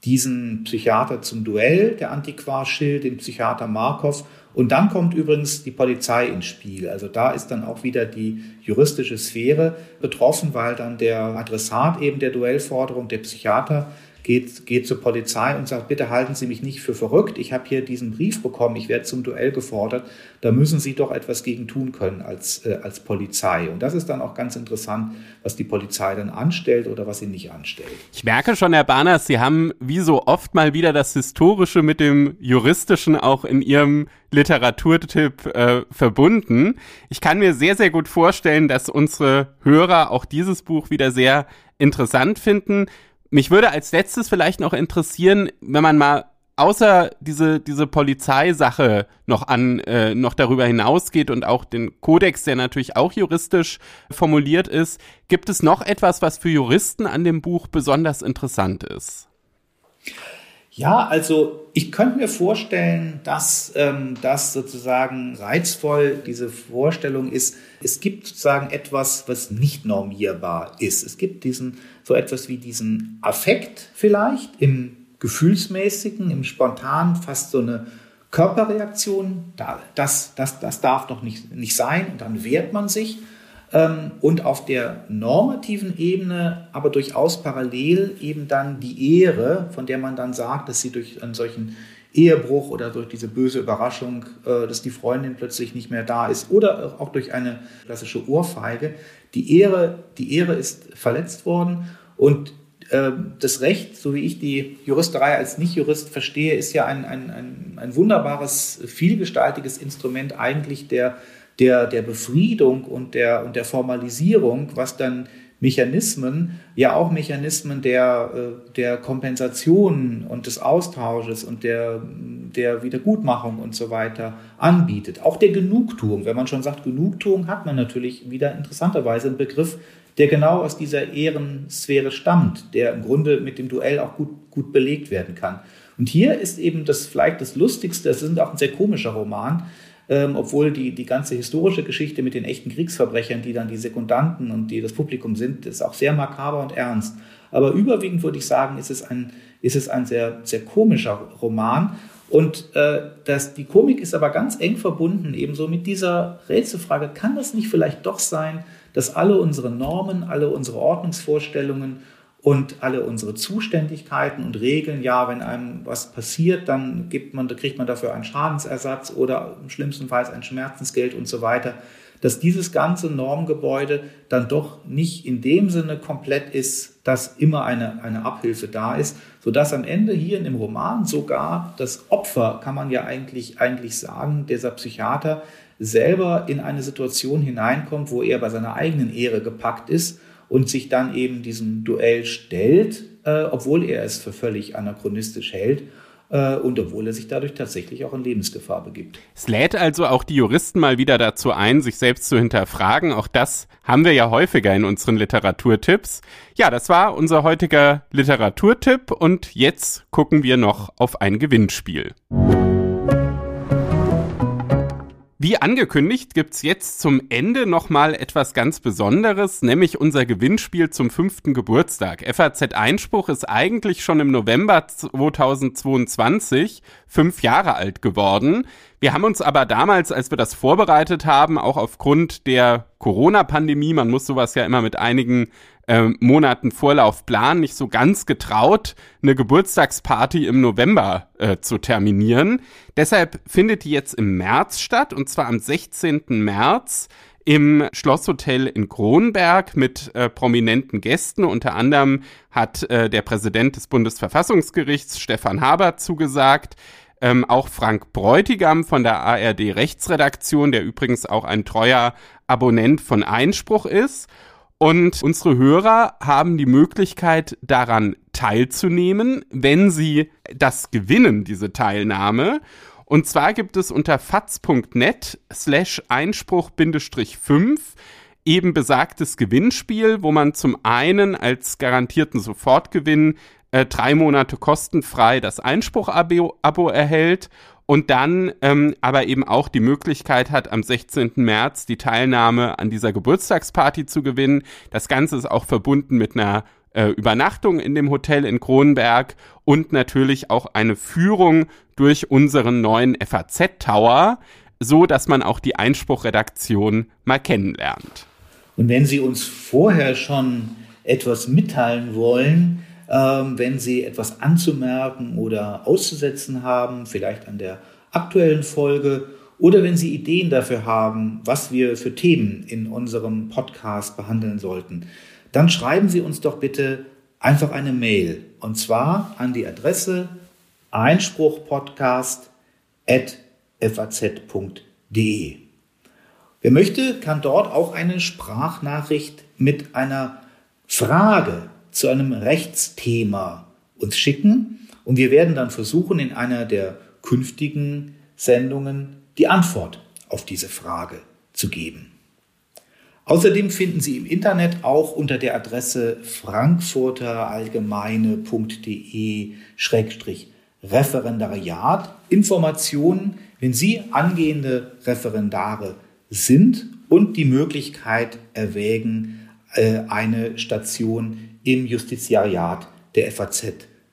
diesen Psychiater zum Duell, der Antiquar Schill, den Psychiater Markov. Und dann kommt übrigens die Polizei ins Spiel. Also da ist dann auch wieder die juristische Sphäre betroffen, weil dann der Adressat eben der Duellforderung, der Psychiater, geht, geht zur Polizei und sagt, bitte halten Sie mich nicht für verrückt. Ich habe hier diesen Brief bekommen, ich werde zum Duell gefordert. Da müssen Sie doch etwas gegen tun können als, äh, als Polizei. Und das ist dann auch ganz interessant, was die Polizei dann anstellt oder was sie nicht anstellt. Ich merke schon, Herr Barners, Sie haben wie so oft mal wieder das Historische mit dem Juristischen auch in Ihrem Literaturtipp äh, verbunden. Ich kann mir sehr, sehr gut vorstellen, dass unsere Hörer auch dieses Buch wieder sehr interessant finden. Mich würde als letztes vielleicht noch interessieren, wenn man mal außer diese, diese Polizeisache noch an, äh, noch darüber hinausgeht und auch den Kodex, der natürlich auch juristisch formuliert ist, gibt es noch etwas, was für Juristen an dem Buch besonders interessant ist? Ja, also ich könnte mir vorstellen, dass ähm, das sozusagen reizvoll diese Vorstellung ist. Es gibt sozusagen etwas, was nicht normierbar ist. Es gibt diesen so etwas wie diesen Affekt vielleicht im gefühlsmäßigen, im spontanen, fast so eine Körperreaktion. Das, das, das darf doch nicht, nicht sein. Und dann wehrt man sich. Ähm, und auf der normativen Ebene aber durchaus parallel eben dann die Ehre, von der man dann sagt, dass sie durch einen solchen Ehebruch oder durch diese böse Überraschung, äh, dass die Freundin plötzlich nicht mehr da ist oder auch durch eine klassische Ohrfeige, die Ehre, die Ehre ist verletzt worden und äh, das Recht, so wie ich die Juristerei als Nicht-Jurist verstehe, ist ja ein, ein, ein, ein wunderbares, vielgestaltiges Instrument eigentlich der der, der Befriedung und der, und der Formalisierung, was dann Mechanismen, ja auch Mechanismen der, äh, der Kompensation und des Austausches und der, der Wiedergutmachung und so weiter anbietet. Auch der Genugtuung. Wenn man schon sagt Genugtuung, hat man natürlich wieder interessanterweise einen Begriff, der genau aus dieser Ehrensphäre stammt, der im Grunde mit dem Duell auch gut, gut belegt werden kann. Und hier ist eben das vielleicht das Lustigste, es ist auch ein sehr komischer Roman, ähm, obwohl die, die ganze historische Geschichte mit den echten Kriegsverbrechern, die dann die Sekundanten und die das Publikum sind, ist auch sehr makaber und ernst. Aber überwiegend würde ich sagen, ist es ein, ist es ein sehr, sehr komischer Roman. Und äh, das, die Komik ist aber ganz eng verbunden ebenso mit dieser Rätselfrage, kann das nicht vielleicht doch sein, dass alle unsere Normen, alle unsere Ordnungsvorstellungen und alle unsere Zuständigkeiten und Regeln, ja, wenn einem was passiert, dann gibt man, kriegt man dafür einen Schadensersatz oder im schlimmsten Fall ein Schmerzensgeld und so weiter, dass dieses ganze Normgebäude dann doch nicht in dem Sinne komplett ist, dass immer eine, eine Abhilfe da ist, sodass am Ende hier in dem Roman sogar das Opfer, kann man ja eigentlich, eigentlich sagen, dieser Psychiater selber in eine Situation hineinkommt, wo er bei seiner eigenen Ehre gepackt ist und sich dann eben diesem Duell stellt, äh, obwohl er es für völlig anachronistisch hält äh, und obwohl er sich dadurch tatsächlich auch in Lebensgefahr begibt. Es lädt also auch die Juristen mal wieder dazu ein, sich selbst zu hinterfragen. Auch das haben wir ja häufiger in unseren Literaturtipps. Ja, das war unser heutiger Literaturtipp und jetzt gucken wir noch auf ein Gewinnspiel. Wie angekündigt gibt's jetzt zum Ende nochmal etwas ganz Besonderes, nämlich unser Gewinnspiel zum fünften Geburtstag. FAZ Einspruch ist eigentlich schon im November 2022 fünf Jahre alt geworden. Wir haben uns aber damals, als wir das vorbereitet haben, auch aufgrund der Corona-Pandemie, man muss sowas ja immer mit einigen äh, Monaten Vorlauf planen, nicht so ganz getraut, eine Geburtstagsparty im November äh, zu terminieren. Deshalb findet die jetzt im März statt, und zwar am 16. März im Schlosshotel in Kronberg mit äh, prominenten Gästen. Unter anderem hat äh, der Präsident des Bundesverfassungsgerichts Stefan Haber zugesagt. Ähm, auch Frank Bräutigam von der ARD Rechtsredaktion, der übrigens auch ein treuer Abonnent von Einspruch ist. Und unsere Hörer haben die Möglichkeit, daran teilzunehmen, wenn sie das gewinnen, diese Teilnahme. Und zwar gibt es unter faz.net slash Einspruch-5 eben besagtes Gewinnspiel, wo man zum einen als garantierten Sofortgewinn äh, drei Monate kostenfrei das Einspruch-Abo erhält und dann ähm, aber eben auch die Möglichkeit hat, am 16. März die Teilnahme an dieser Geburtstagsparty zu gewinnen. Das Ganze ist auch verbunden mit einer äh, Übernachtung in dem Hotel in Kronberg und natürlich auch eine Führung durch unseren neuen FAZ Tower, so dass man auch die Einspruchredaktion mal kennenlernt. Und wenn Sie uns vorher schon etwas mitteilen wollen, ähm, wenn Sie etwas anzumerken oder auszusetzen haben, vielleicht an der aktuellen Folge oder wenn Sie Ideen dafür haben, was wir für Themen in unserem Podcast behandeln sollten, dann schreiben Sie uns doch bitte einfach eine Mail und zwar an die Adresse einspruchpodcast.faz.de. Wer möchte, kann dort auch eine Sprachnachricht mit einer Frage zu einem Rechtsthema uns schicken und wir werden dann versuchen, in einer der künftigen Sendungen die Antwort auf diese Frage zu geben. Außerdem finden Sie im Internet auch unter der Adresse frankfurterallgemeine.de-referendariat Informationen, wenn Sie angehende Referendare sind und die Möglichkeit erwägen, äh, eine Station im Justiziariat der FAZ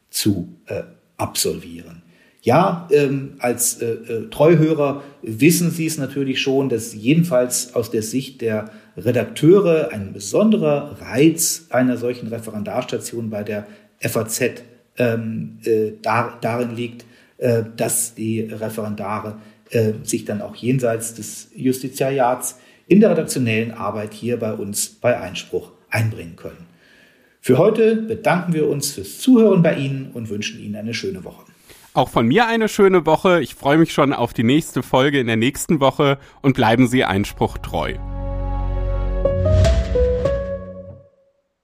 zu äh, absolvieren. Ja, ähm, als äh, äh, Treuhörer wissen Sie es natürlich schon, dass jedenfalls aus der Sicht der Redakteure ein besonderer Reiz einer solchen Referendarstation bei der FAZ ähm, äh, dar, darin liegt, äh, dass die Referendare äh, sich dann auch jenseits des Justiziariats in der redaktionellen Arbeit hier bei uns bei Einspruch einbringen können. Für heute bedanken wir uns fürs Zuhören bei Ihnen und wünschen Ihnen eine schöne Woche. Auch von mir eine schöne Woche. Ich freue mich schon auf die nächste Folge in der nächsten Woche und bleiben Sie Einspruch treu.